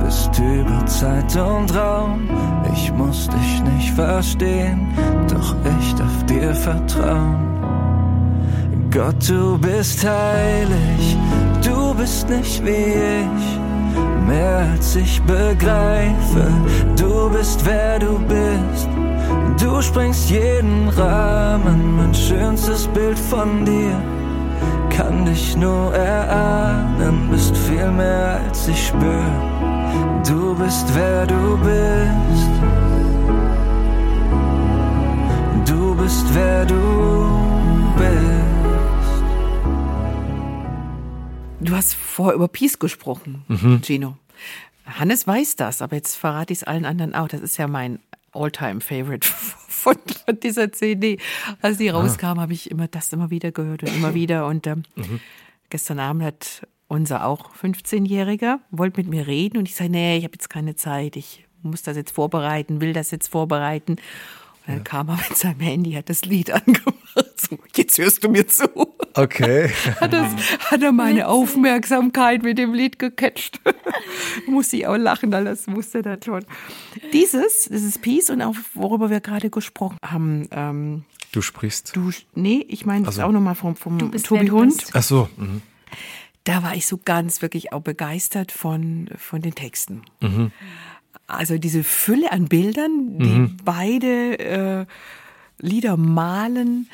bist über Zeit und Raum. Ich muss dich nicht verstehen, doch ich darf dir vertrauen. Gott, du bist heilig, du bist nicht wie ich mehr als ich begreife. Du bist wer du bist. Du sprengst jeden Rahmen, mein schönstes Bild von dir. Kann dich nur erahnen, bist viel mehr als ich spür. Du bist wer du bist. Du bist wer du bist. Du hast vorher über Peace gesprochen, Mhm. Gino. Hannes weiß das, aber jetzt verrate ich es allen anderen auch. Das ist ja mein All-Time-Favorite von, von dieser CD. Als Ah. die rauskam, habe ich immer das immer wieder gehört und immer wieder. Und ähm, Mhm. gestern Abend hat unser auch 15-Jähriger, wollte mit mir reden und ich sage, nee, ich habe jetzt keine Zeit, ich muss das jetzt vorbereiten, will das jetzt vorbereiten. Dann kam er mit seinem Handy, hat das Lied angemacht. So, jetzt hörst du mir zu Okay. hat, das, hat er meine Aufmerksamkeit mit dem Lied gecatcht. Muss ich auch lachen, weil das wusste er dann schon. Dieses, das ist Peace und auch worüber wir gerade gesprochen haben. Ähm, Du sprichst. du, nee, ich meine das Also. auch nochmal vom, vom Du bist, Tobi Hund. bist. Ach so. Mhm. Da war ich so ganz wirklich auch begeistert von, von den Texten. Also diese Fülle an Bildern, die beide äh, Lieder malen,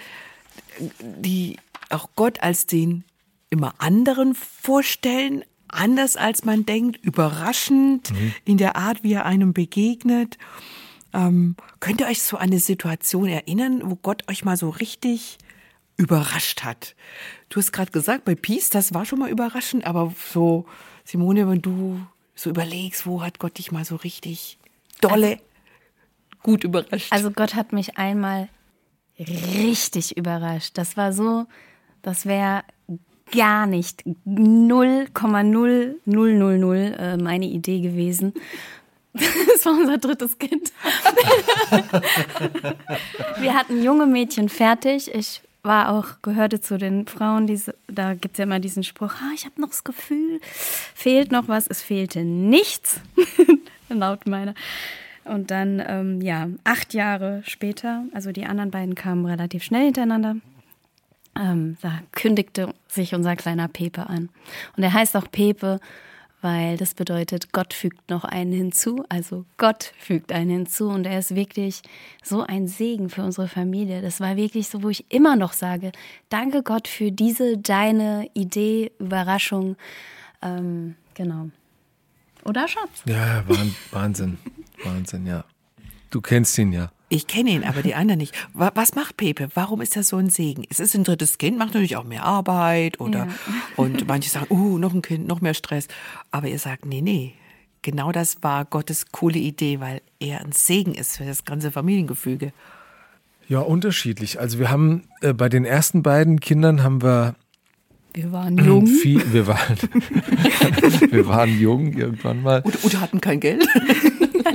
die auch Gott als den immer anderen vorstellen, anders als man denkt, überraschend in der Art, wie er einem begegnet. Ähm, könnt ihr euch so an eine Situation erinnern, wo Gott euch mal so richtig überrascht hat? Du hast gerade gesagt, bei Peace, das war schon mal überraschend, aber so, Simone, wenn du so überlegst, wo hat Gott dich mal so richtig dolle gut überrascht? Also Gott hat mich einmal richtig überrascht. Das war so, das wäre gar nicht 0,0000 äh, meine Idee gewesen. Das war unser drittes Kind. Wir hatten junge Mädchen fertig. Ich war auch, gehörte zu den Frauen, die, da gibt es ja immer diesen Spruch, ah, ich habe noch das Gefühl, fehlt noch was. Es fehlte nichts, laut meiner. Und dann, ähm, ja, acht Jahre später, also die anderen beiden kamen relativ schnell hintereinander, ähm, da kündigte sich unser kleiner Pepe an. Und er heißt auch Pepe, weil das bedeutet, Gott fügt noch einen hinzu. Also Gott fügt einen hinzu und er ist wirklich so ein Segen für unsere Familie. Das war wirklich so, wo ich immer noch sage, danke Gott für diese deine Idee, Überraschung. Ähm, genau. Oder Schatz? Ja, Wahn- Wahnsinn. Wahnsinn, ja. Du kennst ihn ja. Ich kenne ihn, aber die anderen nicht. Wa- Was macht Pepe? Warum ist er so ein Segen? Es ist ein drittes Kind, macht natürlich auch mehr Arbeit oder Ja. und manche sagen, uh, noch ein Kind, noch mehr Stress. Aber ihr sagt, nee, nee. Genau das war Gottes coole Idee, weil er ein Segen ist für das ganze Familiengefüge. Ja, unterschiedlich. Also wir haben äh, bei den ersten beiden Kindern haben wir Wir waren jung. Viel, wir, waren, wir waren jung irgendwann mal. Und, und hatten kein Geld.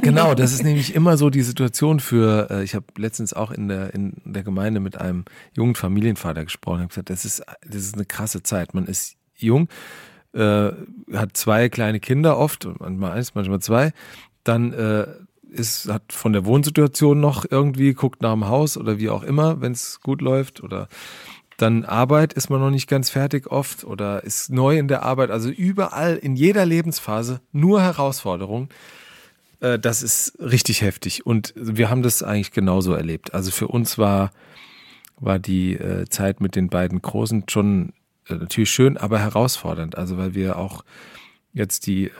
Genau, das ist nämlich immer so die Situation für, äh, ich habe letztens auch in der, in der Gemeinde mit einem jungen Familienvater gesprochen, habe gesagt, das ist, das ist eine krasse Zeit. Man ist jung, äh, hat zwei kleine Kinder oft, manchmal eins, manchmal zwei, dann äh, ist, hat von der Wohnsituation noch irgendwie, guckt nach dem Haus oder wie auch immer, wenn es gut läuft oder dann Arbeit ist man noch nicht ganz fertig oft oder ist neu in der Arbeit. Also überall in jeder Lebensphase nur Herausforderungen. Äh, Das ist richtig heftig. Und wir haben das eigentlich genauso erlebt. Also für uns war, war die äh, Zeit mit den beiden Großen schon äh, natürlich schön, aber herausfordernd. Also weil wir auch jetzt die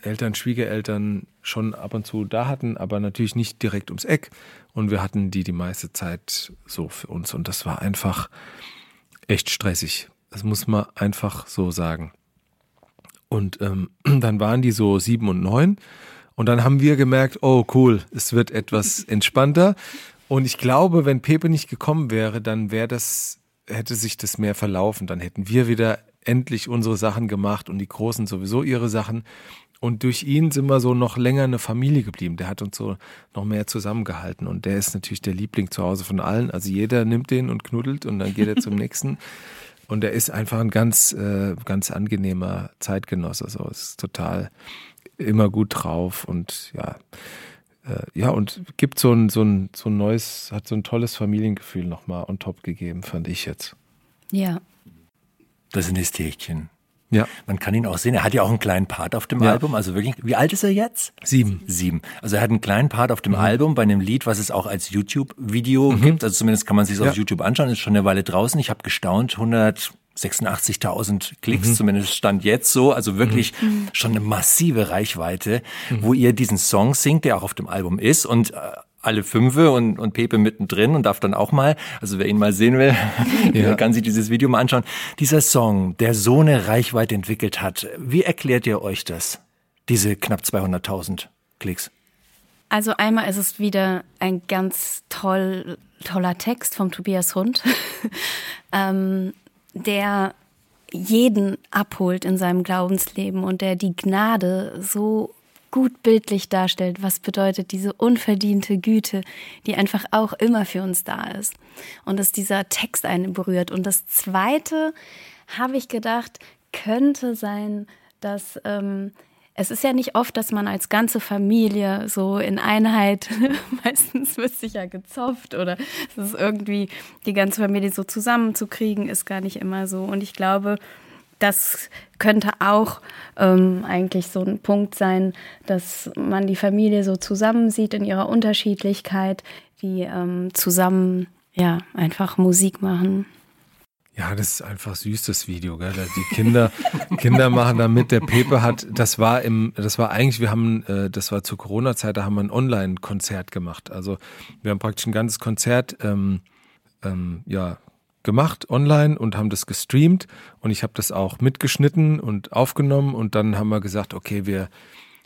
Eltern, Schwiegereltern schon ab und zu da hatten, aber natürlich nicht direkt ums Eck. Und wir hatten die die meiste Zeit so für uns. Und das war einfach echt stressig. Das muss man einfach so sagen. Und ähm, dann waren die so sieben und neun. Und dann haben wir gemerkt, oh cool, es wird etwas entspannter. Und ich glaube, wenn Pepe nicht gekommen wäre, dann wäre das, hätte sich das mehr verlaufen. Dann hätten wir wieder endlich unsere Sachen gemacht und die Großen sowieso ihre Sachen. Und durch ihn sind wir so noch länger eine Familie geblieben. Der hat uns so noch mehr zusammengehalten. Und der ist natürlich der Liebling zu Hause von allen. Also jeder nimmt den und knuddelt und dann geht er zum nächsten. Und er ist einfach ein ganz, äh, ganz angenehmer Zeitgenosse. Also ist total immer gut drauf und ja, äh, ja, und gibt so ein, so ein, so ein neues, hat so ein tolles Familiengefühl nochmal on top gegeben, fand ich jetzt. Ja. Das ist ein Ästhetchen. Ja. Man kann ihn auch sehen. Er hat ja auch einen kleinen Part auf dem Ja. Album. Also wirklich, wie alt ist er jetzt? Sieben. Sieben. Also er hat einen kleinen Part auf dem Album bei einem Lied, was es auch als YouTube-Video gibt. Also zumindest kann man sich Ja. auf YouTube anschauen. Ist schon eine Weile draußen. Ich habe gestaunt. 186.000 Klicks, zumindest stand jetzt so. Also wirklich schon eine massive Reichweite, wo ihr diesen Song singt, der auch auf dem Album ist und äh, alle Fünfe und, und Pepe mittendrin und darf dann auch mal, also wer ihn mal sehen will, Ja. kann sich dieses Video mal anschauen. Dieser Song, der so eine Reichweite entwickelt hat, wie erklärt ihr euch das? Diese knapp 200.000 Klicks. Also einmal ist es wieder ein ganz toll, toller Text vom Tobias Hund, ähm, der jeden abholt in seinem Glaubensleben und der die Gnade so gut bildlich darstellt, was bedeutet diese unverdiente Güte, die einfach auch immer für uns da ist. Und dass dieser Text einen berührt. Und das Zweite habe ich gedacht, könnte sein, dass ähm, es ist ja nicht oft, dass man als ganze Familie so in Einheit, meistens wird sich ja gezopft oder es ist irgendwie die ganze Familie so zusammenzukriegen, ist gar nicht immer so. Und ich glaube, das könnte auch ähm, eigentlich so ein Punkt sein, dass man die Familie so zusammensieht in ihrer Unterschiedlichkeit, die ähm, zusammen ja einfach Musik machen. Ja, das ist einfach süß, das Video, gell? Die Kinder, Kinder machen da mit. Der Pepe hat, das war im, das war eigentlich, wir haben, äh, das war zur Corona-Zeit, da haben wir ein Online-Konzert gemacht. Also wir haben praktisch ein ganzes Konzert, ähm, ähm, ja, gemacht online und haben das gestreamt und ich habe das auch mitgeschnitten und aufgenommen und dann haben wir gesagt, okay, wir,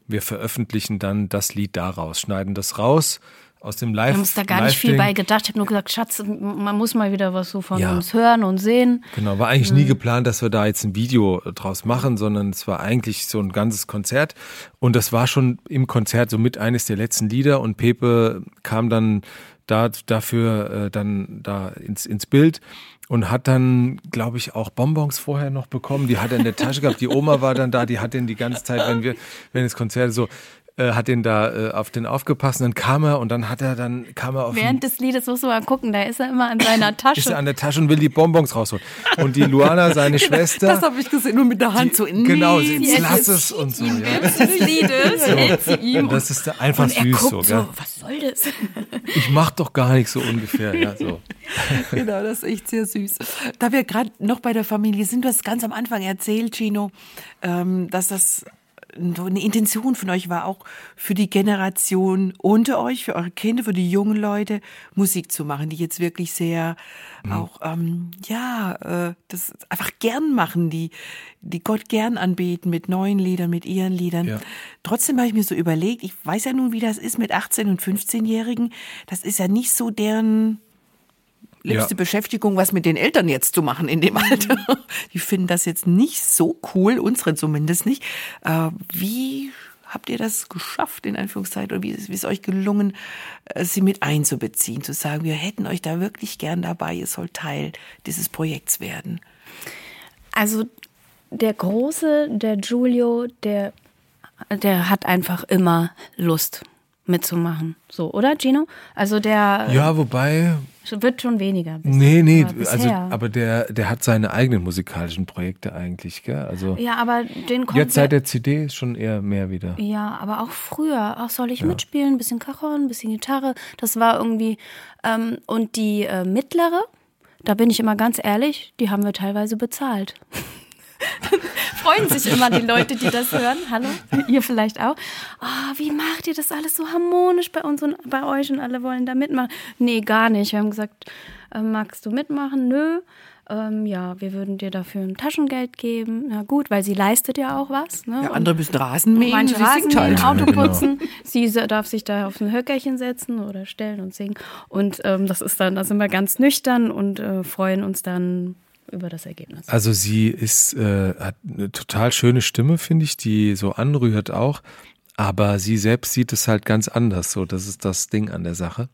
wir veröffentlichen dann das Lied daraus, schneiden das raus aus dem Live. Wir haben uns da gar nicht viel bei gedacht. Ich habe nur gesagt, Schatz, man muss mal wieder was so von Ja. uns hören und sehen. Genau, war eigentlich nie geplant, dass wir da jetzt ein Video draus machen, sondern es war eigentlich so ein ganzes Konzert. Und das war schon im Konzert so mit eines der letzten Lieder und Pepe kam dann da, dafür äh, dann da ins, ins Bild und hat dann, glaube ich, auch Bonbons vorher noch bekommen. Die hat er in der Tasche gehabt. Die Oma war dann da, die hat den die ganze Zeit, wenn wir, wenn das Konzert so, äh, hat den da äh, auf den aufgepasst. Und dann kam er und dann hat er dann, kam er auf den- Während des Liedes musst du mal gucken, da ist er immer an seiner ist er Tasche. an der Tasche und will die Bonbons rausholen. Und die Luana, seine Schwester. Das habe ich gesehen, nur mit der Hand so in Genau, sie jetzt lass ist- es und so. Ja. des Liedes hält sie ihm Und das ist da einfach und er süß guckt so, so, gell? was soll das? Ich mach doch gar nichts so ungefähr. Ja, so. Genau, das ist echt sehr süß. Da wir gerade noch bei der Familie sind, du hast ganz am Anfang erzählt, Gino, ähm, dass das so eine Intention von euch war, auch für die Generation unter euch, für eure Kinder, für die jungen Leute Musik zu machen, die jetzt wirklich sehr auch, ähm, ja, äh, das einfach gern machen, die, die Gott gern anbeten mit neuen Liedern, mit ihren Liedern. Ja. Trotzdem habe ich mir so überlegt, ich weiß ja nun, wie das ist mit 18- und 15-Jährigen. Das ist ja nicht so deren liebste Beschäftigung, was mit den Eltern jetzt zu machen in dem Alter. Die finden das jetzt nicht so cool, unsere zumindest nicht. Äh, wie habt ihr das geschafft, in Anführungszeichen, oder wie, ist- wie ist euch gelungen, äh, sie mit einzubeziehen, zu sagen, wir hätten euch da wirklich gern dabei, ihr sollt Teil dieses Projekts werden? Also der Große, der Giulio, der, der hat einfach immer Lust mitzumachen. So, oder Gino? Also der Ja, wobei, wird schon weniger. nee, nee, Aber also, aber der, der hat seine eigenen musikalischen Projekte eigentlich, gell? Also, ja, aber den kommt jetzt seit der CD ist schon eher mehr wieder. Ja, aber auch früher. Ach, soll ich mitspielen? Ein bisschen Cajon, ein bisschen Gitarre. Das war irgendwie. Ähm, und die äh, mittlere, da bin ich immer ganz ehrlich, die haben wir teilweise bezahlt. Freuen sich immer die Leute, die das hören. Hallo, ihr vielleicht auch. Ah, wie macht ihr das alles so harmonisch bei uns und bei euch und alle wollen da mitmachen? Nee, gar nicht. Wir haben gesagt, äh, magst du mitmachen? Nö. Ähm, ja, wir würden dir dafür ein Taschengeld geben. Na gut, weil sie leistet ja auch was. Ne? Ja, andere müssen Rasen mähen, Manche sie Rasen halt. mähen, Auto genau. putzen. Sie se- darf sich da auf ein Höckerchen setzen oder stellen und singen. Und ähm, das ist dann, da sind wir ganz nüchtern und äh, freuen uns dann über das Ergebnis. Also sie ist, äh, hat eine total schöne Stimme, finde ich, die so anrührt auch. Aber sie selbst sieht es halt ganz anders. So, das ist das Ding an der Sache.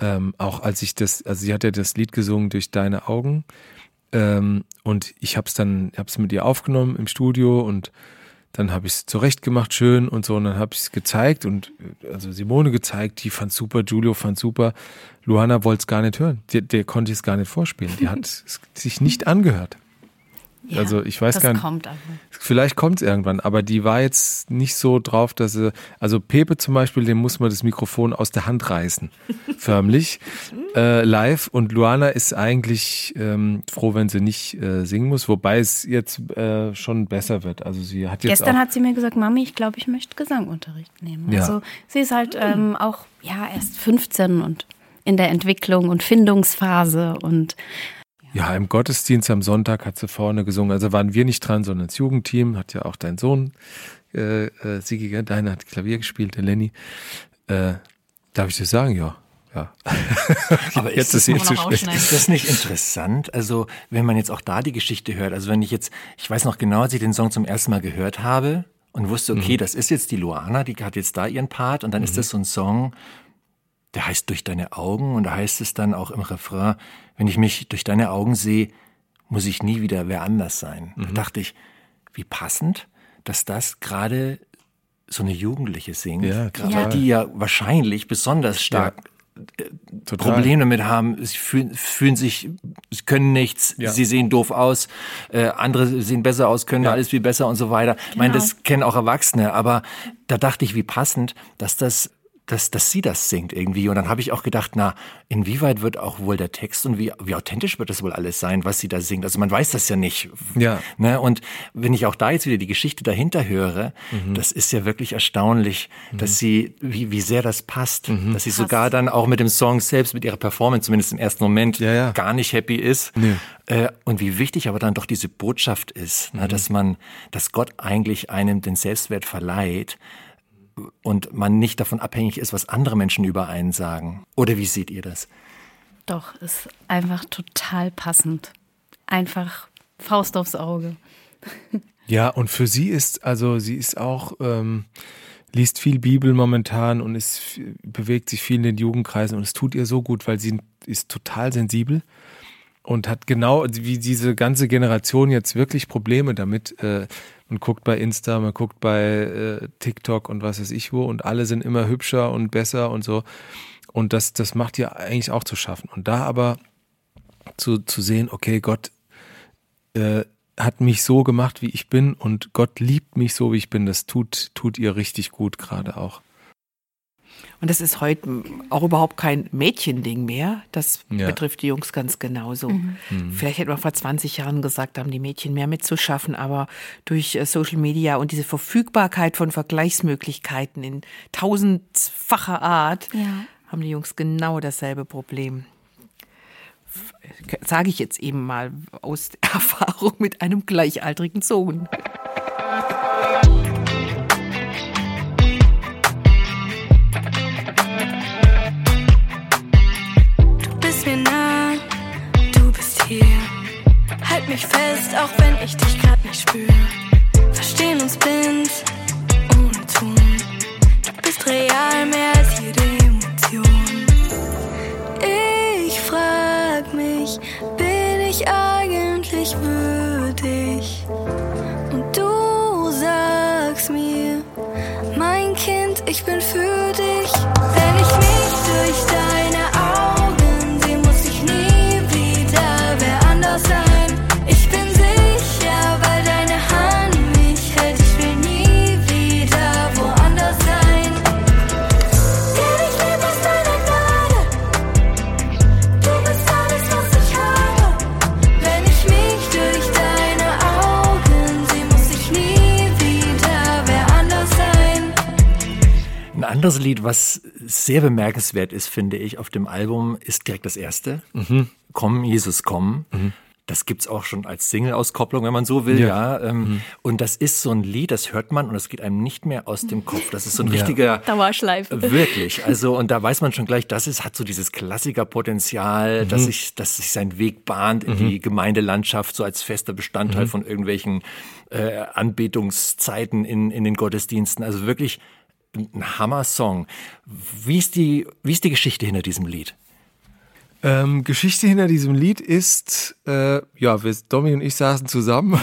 Ähm, auch als ich das, also sie hat ja das Lied gesungen durch deine Augen. Ähm, und ich habe es dann, habe es mit ihr aufgenommen im Studio und dann habe ich es zurechtgemacht, schön und so. Und dann habe ich es gezeigt und äh, also Simone gezeigt, die fand super, Giulio fand super. Luana wollte es gar nicht hören. Der, der konnte es gar nicht vorspielen. Die hat es sich nicht angehört. Ja, also ich weiß gar nicht. kommt aber. Vielleicht kommt es irgendwann, aber die war jetzt nicht so drauf, dass sie. Also Pepe zum Beispiel, dem muss man das Mikrofon aus der Hand reißen, förmlich, äh, live. Und Luana ist eigentlich ähm, froh, wenn sie nicht äh, singen muss, wobei es jetzt äh, schon besser wird. Also sie hat jetzt Gestern hat sie mir gesagt, Mami, ich glaube, ich möchte Gesangunterricht nehmen. Ja. Also sie ist halt ähm, auch ja erst 15 und in der Entwicklung und Findungsphase und Ja, im Gottesdienst am Sonntag hat sie vorne gesungen. Also waren wir nicht dran, sondern das Jugendteam. Hat ja auch dein Sohn, äh, äh, Sigi, deiner hat Klavier gespielt, der Lenny. Äh, darf ich dir sagen? Ja. Ja. Aber Jetzt ist, ist das, sie zu schlecht. ist das nicht interessant? Also, wenn man jetzt auch da die Geschichte hört, also wenn ich jetzt, ich weiß noch genau, als ich den Song zum ersten Mal gehört habe und wusste, okay, Mhm. das ist jetzt die Luana, die hat jetzt da ihren Part und dann ist das so ein Song, der heißt Durch deine Augen und da heißt es dann auch im Refrain, wenn ich mich durch deine Augen sehe, muss ich nie wieder wer anders sein. Mhm. Da dachte ich, wie passend, dass das gerade so eine Jugendliche singt, Ja, gerade total. die ja wahrscheinlich besonders stark Total. Probleme damit haben. Sie fühlen, fühlen sich, sie können nichts, Ja. sie sehen doof aus, äh, andere sehen besser aus, können alles viel besser und so weiter. Ich meine, das kennen auch Erwachsene, aber da dachte ich, wie passend, dass das dass, dass sie das singt irgendwie. Und dann habe ich auch gedacht, na, inwieweit wird auch wohl der Text und wie, wie authentisch wird das wohl alles sein, was sie da singt? Also man weiß das ja nicht. Ja. Ne? Und wenn ich auch da jetzt wieder die Geschichte dahinter höre, Mhm. das ist ja wirklich erstaunlich, dass sie, wie, wie sehr das passt, Mhm. dass sie sogar dann auch mit dem Song selbst, mit ihrer Performance, zumindest im ersten Moment, Ja, ja. gar nicht happy ist. Nee. Äh, und wie wichtig aber dann doch diese Botschaft ist, Mhm. ne? dass man, dass Gott eigentlich einem den Selbstwert verleiht und man nicht davon abhängig ist, was andere Menschen über einen sagen. Oder wie seht ihr das? doch, ist einfach total passend. Einfach Faust aufs Auge. Ja, und für sie ist, also sie ist auch, ähm, liest viel Bibel momentan und ist, bewegt sich viel in den Jugendkreisen und es tut ihr so gut, weil sie ist total sensibel und hat genau wie diese ganze Generation jetzt wirklich Probleme damit. Äh, man guckt bei Insta, man guckt bei äh, TikTok und was weiß ich wo und alle sind immer hübscher und besser und so. Und das, das macht ihr eigentlich auch zu schaffen. Und da aber zu, zu sehen, okay, Gott äh, hat mich so gemacht, wie ich bin und Gott liebt mich so, wie ich bin, das tut, tut ihr richtig gut gerade auch. Und das ist heute auch überhaupt kein Mädchending mehr. Das Ja. betrifft die Jungs ganz genauso. Vielleicht hätte man vor 20 Jahren gesagt, da haben die Mädchen mehr mitzuschaffen, aber durch äh, Social Media und diese Verfügbarkeit von Vergleichsmöglichkeiten in tausendfacher Art Ja. haben die Jungs genau dasselbe Problem. Sage ich jetzt eben mal aus Erfahrung mit einem gleichaltrigen Sohn. Mich fest, auch wenn ich dich grad nicht spüre. Verstehen uns blind, ohne Tun. Du bist real mehr als jede Emotion. Ich frag mich, bin ich eigentlich würdig? Und du sagst mir, mein Kind, ich bin für anderes Lied, was sehr bemerkenswert ist, finde ich, auf dem Album, ist direkt das erste. Komm, Jesus, komm. Das gibt's auch schon als Single-Auskopplung, wenn man so will, ja. ähm, Und das ist so ein Lied, das hört man und das geht einem nicht mehr aus dem Kopf. Das ist so ein richtiger Dauerschleife. Wirklich. Also, und da weiß man schon gleich, das ist, hat so dieses Klassikerpotenzial, dass sich, dass sich sein Weg bahnt in die Gemeindelandschaft, so als fester Bestandteil von irgendwelchen äh, Anbetungszeiten in, in den Gottesdiensten. Also wirklich ein Hammer-Song. Wie ist die, wie ist die Geschichte hinter diesem Lied? Ähm, Geschichte hinter diesem Lied ist, äh, ja, wir, Domi und ich saßen zusammen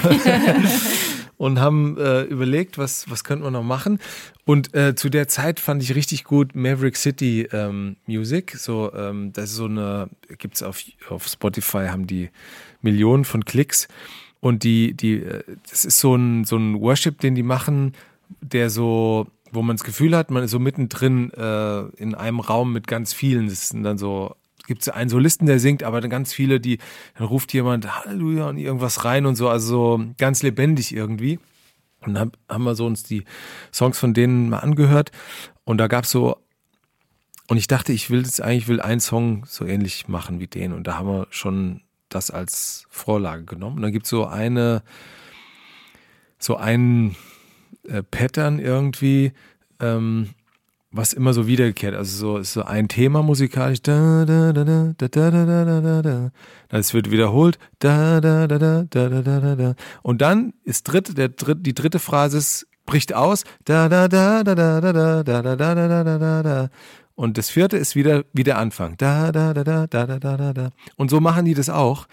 und haben äh, überlegt, was, was könnten wir noch machen. Und äh, zu der Zeit fand ich richtig gut Maverick City ähm, Music. So, ähm, das ist so eine, gibt's auf, auf Spotify, haben die Millionen von Klicks. Und die, die, äh, das ist so ein, so ein Worship, den die machen, der so, wo man das Gefühl hat, man ist so mittendrin äh, in einem Raum mit ganz vielen. Das sind dann so, gibt es einen Solisten, der singt, aber dann ganz viele, die, dann ruft jemand Halleluja und irgendwas rein und so, also so ganz lebendig irgendwie. Und dann haben wir so uns die Songs von denen mal angehört und da gab's so und ich dachte, ich will jetzt eigentlich will einen Song so ähnlich machen wie den und da haben wir schon das als Vorlage genommen. Und dann gibt's so eine so ein äh, Pattern irgendwie, ähm, was immer so wiederkehrt. Also so ist so ein Thema musikalisch. Da, da, da, da, da, da, da, da, da, da. Das wird wiederholt. Da, da, da, da, da, da, da, da. Und dann ist dritt, der dritt, die dritte Phrase ist, bricht aus. Da, da, da, da, da, da, da, da, da, da, da, da, da, da. Und das vierte ist wieder, wie der Anfang. Da, da, da, da, da, da, da, da, da. Und so machen die das auch.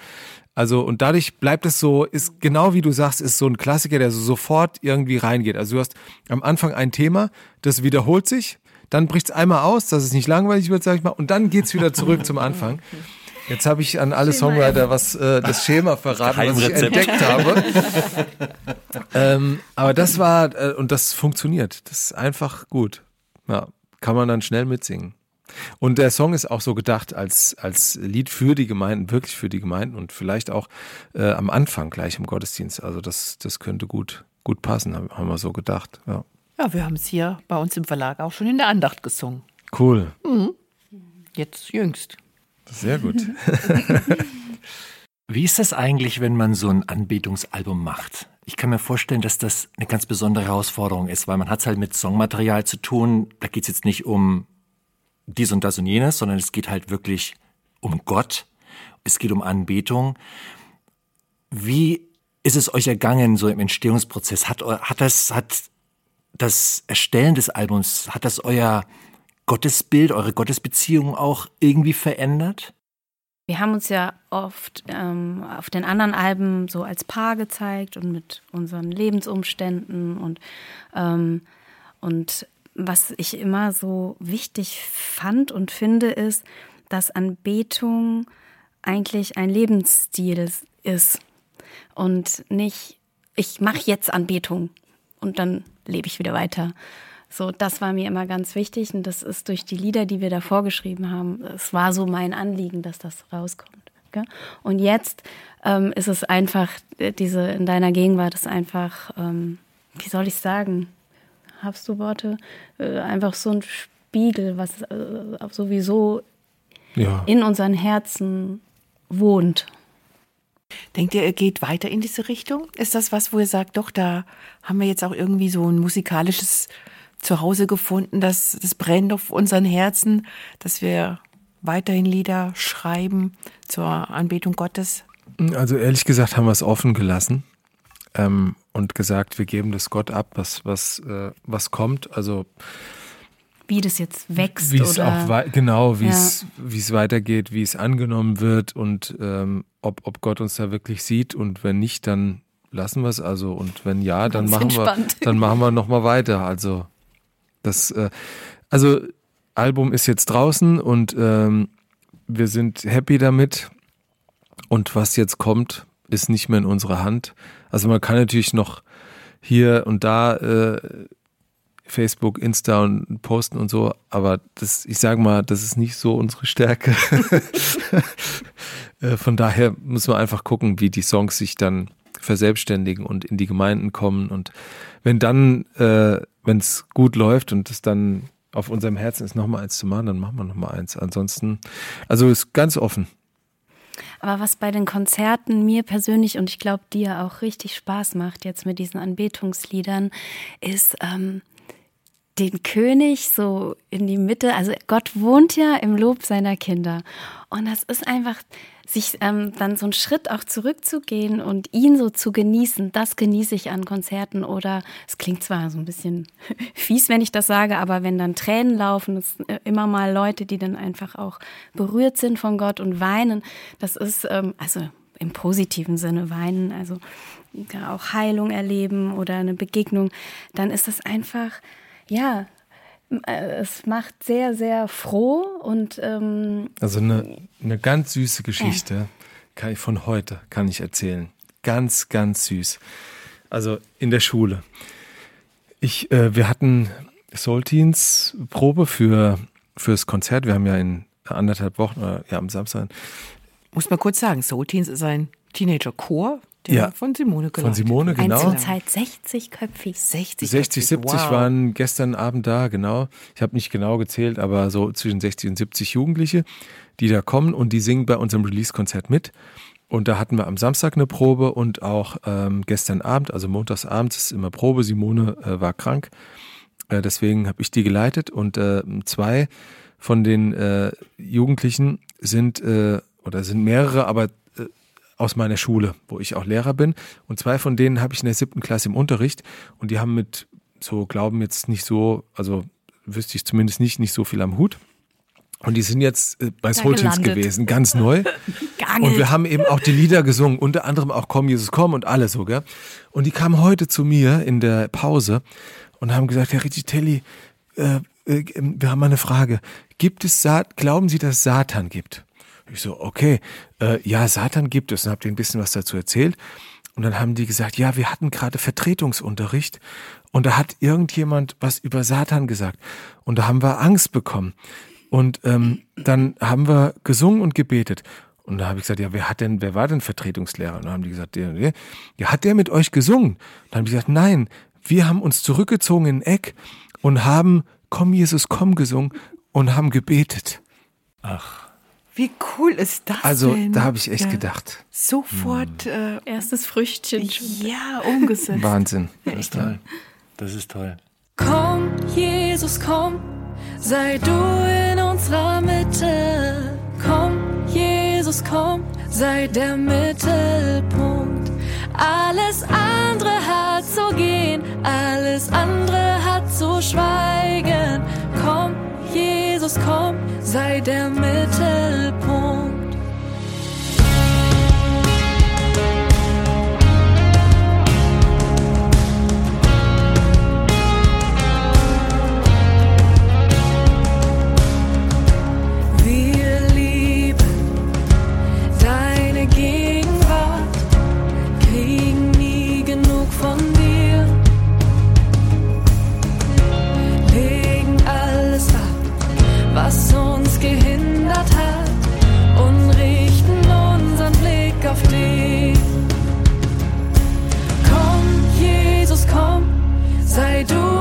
Also, und dadurch bleibt es so, ist genau wie du sagst, ist so ein Klassiker, der so sofort irgendwie reingeht. Also du hast am Anfang ein Thema, das wiederholt sich, dann bricht es einmal aus, dass es nicht langweilig wird, sag ich mal, und dann geht's wieder zurück zum Anfang. Jetzt habe ich an alle Songwriter was äh, das Schema verraten, was ich entdeckt habe. ähm, aber das war, äh, und das funktioniert. Das ist einfach gut. Ja, kann man dann schnell mitsingen. Und der Song ist auch so gedacht als, als Lied für die Gemeinden, wirklich für die Gemeinden und vielleicht auch äh, am Anfang gleich im Gottesdienst. Also das, das könnte gut, gut passen, haben wir so gedacht. Ja. Ja, wir haben es hier bei uns im Verlag auch schon in der Andacht gesungen. Cool. Jetzt jüngst. Sehr gut. Wie ist das eigentlich, wenn man so ein Anbetungsalbum macht? Ich kann mir vorstellen, dass das eine ganz besondere Herausforderung ist, weil man hat es halt mit Songmaterial zu tun. Da geht es jetzt nicht um dies und das und jenes, sondern es geht halt wirklich um Gott. Es geht um Anbetung. Wie ist es euch ergangen, so im Entstehungsprozess? Hat, hat das, hat das Erstellen des Albums, hat das euer Gottesbild, eure Gottesbeziehung auch irgendwie verändert? Wir haben uns ja oft ähm, auf den anderen Alben so als Paar gezeigt und mit unseren Lebensumständen und, ähm, und was ich immer so wichtig fand und finde, ist, dass Anbetung eigentlich ein Lebensstil ist und nicht, ich mache jetzt Anbetung und dann lebe ich wieder weiter. So, das war mir immer ganz wichtig und das ist durch die Lieder, die wir da vorgeschrieben haben, es war so mein Anliegen, dass das rauskommt. Und jetzt ähm, ist es einfach, äh, diese in deiner Gegenwart ist einfach, ähm, wie soll ich sagen, hast du Worte? Äh, einfach so ein Spiegel, was äh, sowieso Ja. in unseren Herzen wohnt. Denkt ihr, ihr geht weiter in diese Richtung? Ist das was, wo ihr sagt, doch, da haben wir jetzt auch irgendwie so ein musikalisches Zuhause gefunden, das, das brennt auf unseren Herzen, dass wir weiterhin Lieder schreiben zur Anbetung Gottes? Also ehrlich gesagt haben wir es offen gelassen ähm, und gesagt, wir geben das Gott ab, was, was, äh, was kommt. Also Wie das jetzt wächst wie es auch genau, wie Ja. es wie es weitergeht, wie es angenommen wird und ähm, ob, ob Gott uns da wirklich sieht und wenn nicht, dann lassen wir es also und wenn ja, dann Ganz machen entspannt. wir dann machen wir noch mal weiter. Also das äh, also Album ist jetzt draußen und ähm, wir sind happy damit und was jetzt kommt, ist nicht mehr in unserer Hand. Also man kann natürlich noch hier und da äh, Facebook, Insta und posten und so, aber das, ich sage mal, das ist nicht so unsere Stärke. Äh, Von daher muss man einfach gucken, wie die Songs sich dann verselbstständigen und in die Gemeinden kommen. Und wenn dann, äh, wenn es gut läuft und es dann auf unserem Herzen ist, nochmal eins zu machen, dann machen wir nochmal eins. Ansonsten, also ist ganz offen. Aber was bei den Konzerten mir persönlich und ich glaube dir auch richtig Spaß macht jetzt mit diesen Anbetungsliedern, ist ähm, den König so in die Mitte. Also Gott wohnt ja im Lob seiner Kinder. Und das ist einfach, sich ähm, dann so einen Schritt auch zurückzugehen und ihn so zu genießen, das genieße ich an Konzerten. Oder es klingt zwar so ein bisschen fies, wenn ich das sage, aber wenn dann Tränen laufen, es äh, immer mal Leute, die dann einfach auch berührt sind von Gott und weinen. Das ist, ähm, also im positiven Sinne weinen, also auch Heilung erleben oder eine Begegnung, dann ist es einfach, ja, es macht sehr, sehr froh und ähm, Also eine, eine ganz süße Geschichte kann ich von heute kann ich erzählen. Ganz, ganz süß. Also in der Schule. Ich, äh, wir hatten Soul Teens Probe für fürs Konzert. Wir haben ja in anderthalb Wochen, äh, ja am Samstag Muss man kurz sagen, Soul Teens ist ein Teenager-Chor, der Ja. von Simone geleitet von Simone, genau. Einzelzeit 60-köpfig. 60, 60, 70 wow. waren gestern Abend da, genau. Ich habe nicht genau gezählt, aber so zwischen 60 und 70 Jugendliche, die da kommen und die singen bei unserem Release-Konzert mit. Und da hatten wir am Samstag eine Probe und auch ähm, gestern Abend, also montagsabends ist immer Probe. Simone äh, war krank, äh, deswegen habe ich die geleitet und äh, zwei von den äh, Jugendlichen sind äh, oder sind mehrere, aber aus meiner Schule, wo ich auch Lehrer bin. Und zwei von denen habe ich in der siebten Klasse im Unterricht und die haben mit so Glauben jetzt nicht so, also wüsste ich zumindest nicht, nicht so viel am Hut. Und die sind jetzt äh, bei Soul gewesen, ganz neu. Und wir haben eben auch die Lieder gesungen, unter anderem auch Komm, Jesus, komm und alles so, gell? Und die kamen heute zu mir in der Pause und haben gesagt, Herr Riccitelli, äh, äh, wir haben mal eine Frage. Gibt es, Sa glauben Sie, dass es Satan gibt? Ich so, okay, äh, ja, Satan gibt es. Und habe denen ein bisschen was dazu erzählt. Und dann haben die gesagt, ja, wir hatten gerade Vertretungsunterricht und da hat irgendjemand was über Satan gesagt. Und da haben wir Angst bekommen. Und ähm, dann haben wir gesungen und gebetet. Und da habe ich gesagt, ja, wer hat denn, wer war denn Vertretungslehrer? Und dann haben die gesagt, der, der, ja, hat der mit euch gesungen? Und dann haben die gesagt, nein, wir haben uns zurückgezogen in ein Eck und haben Komm, Jesus, komm gesungen und haben gebetet. Wie cool ist das Also, denn? da habe ich echt Ja. gedacht. Sofort, äh, Erstes Früchtchen. ja, umgesetzt. Wahnsinn. Das ist toll. Das ist toll. Komm, Jesus, komm, sei du in unserer Mitte. Komm, Jesus, komm, sei der Mittelpunkt. Alles andere hat zu gehen, alles andere hat zu schweigen. Komm, Jesus, komm, sei der Mittelpunkt. was uns gehindert hat, und richten unseren Blick auf dich. Komm, Jesus, komm, sei du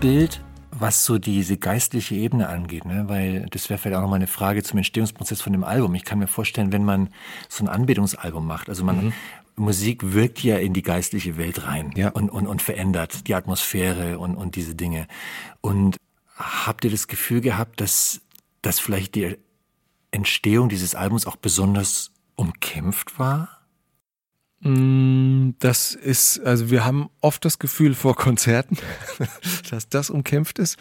Bild, was so diese geistliche Ebene angeht, ne? weil das wäre vielleicht auch nochmal eine Frage zum Entstehungsprozess von dem Album. Ich kann mir vorstellen, wenn man so ein Anbetungsalbum macht, also man, mhm. Musik wirkt ja in die geistliche Welt rein ja. und, und, und verändert die Atmosphäre und, und diese Dinge. Und habt ihr das Gefühl gehabt, dass, dass vielleicht die Entstehung dieses Albums auch besonders umkämpft war? Mm, das ist, also wir haben oft das Gefühl vor Konzerten, dass das umkämpft ist.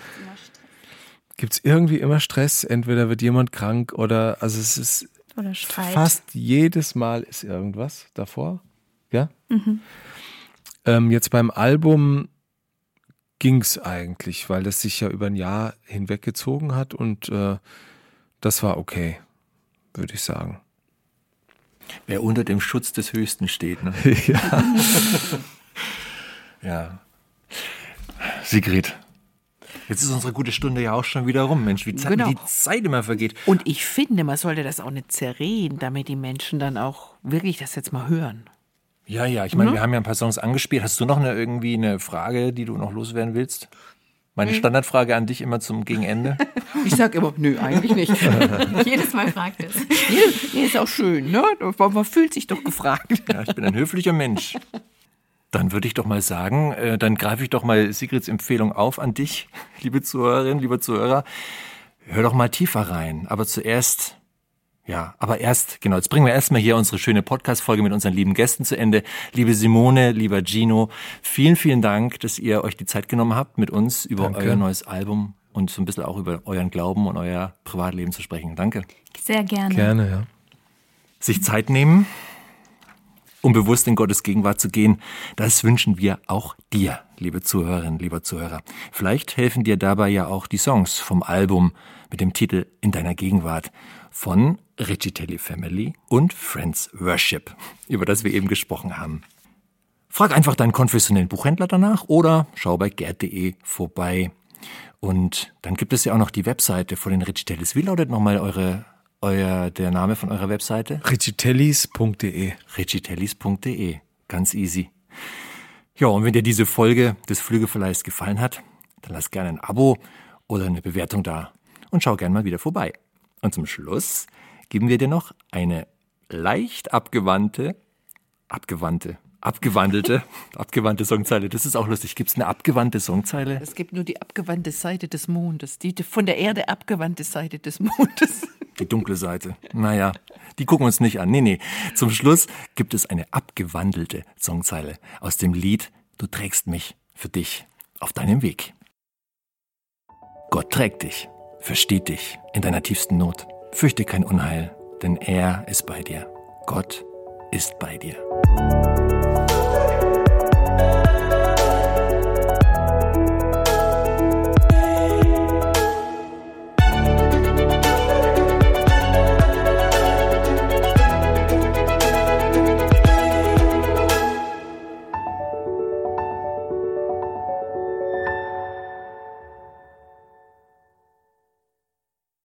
Gibt es irgendwie immer Stress? Entweder wird jemand krank oder, also es ist oder Streit. fast jedes Mal ist irgendwas davor. Ja? Mhm. Ähm, jetzt beim Album ging es eigentlich, weil das sich ja über ein Jahr hinweggezogen hat und äh, das war okay, würde ich sagen. Wer unter dem Schutz des Höchsten steht. Ne? ja. ja. Sigrid, Jetzt ist unsere gute Stunde ja auch schon wieder rum, Mensch, wie Zeit, genau. die Zeit immer vergeht. Und ich finde, man sollte das auch nicht zerreden, damit die Menschen dann auch wirklich das jetzt mal hören. Ja, ja, ich meine, mhm. wir haben ja ein paar Songs angespielt. Hast du noch eine, irgendwie eine Frage, die du noch loswerden willst? Meine mhm. Standardfrage an dich immer zum Gegenende. Ich sag immer, nö, eigentlich nicht. Jedes Mal fragt es. Nee, ist auch schön, ne? Man fühlt sich doch gefragt. Ja, ich bin ein höflicher Mensch. Dann würde ich doch mal sagen, äh, dann greife ich doch mal Sigrids Empfehlung auf an dich, liebe Zuhörerin, lieber Zuhörer. Hör doch mal tiefer rein. Aber zuerst ja, aber erst, genau, jetzt bringen wir erstmal hier unsere schöne Podcast-Folge mit unseren lieben Gästen zu Ende. Liebe Simone, lieber Gino, vielen, vielen Dank, dass ihr euch die Zeit genommen habt, mit uns über Danke. euer neues Album und so ein bisschen auch über euren Glauben und euer Privatleben zu sprechen. Danke. Sehr gerne. Gerne, ja. Sich Zeit nehmen, um bewusst in Gottes Gegenwart zu gehen, das wünschen wir auch dir, liebe Zuhörerinnen, lieber Zuhörer. Vielleicht helfen dir dabei ja auch die Songs vom Album mit dem Titel In deiner Gegenwart von Riccitelli Family und Friends Worship, über das wir eben gesprochen haben. Frag einfach deinen konfessionellen Buchhändler danach oder schau bei gerd.de vorbei. Und dann gibt es ja auch noch die Webseite von den Riccitellis. Wie lautet nochmal eure, euer, der Name von eurer Webseite? Riccitellis.de. Riccitellis.de. Ganz easy. Ja, und wenn dir diese Folge des Flügelverleihs gefallen hat, dann lass gerne ein Abo oder eine Bewertung da und schau gerne mal wieder vorbei. Und zum Schluss geben wir dir noch eine leicht abgewandte, abgewandte, abgewandelte, abgewandte Songzeile. Das ist auch lustig. Gibt es eine abgewandte Songzeile? Es gibt nur die abgewandte Seite des Mondes, die von der Erde abgewandte Seite des Mondes. Die dunkle Seite. Naja, die gucken uns nicht an. Nee, nee. Zum Schluss gibt es eine abgewandelte Songzeile aus dem Lied Du trägst mich für dich auf deinem Weg. Gott trägt dich versteht dich in deiner tiefsten Not. Fürchte kein Unheil, denn er ist bei dir. Gott ist bei dir.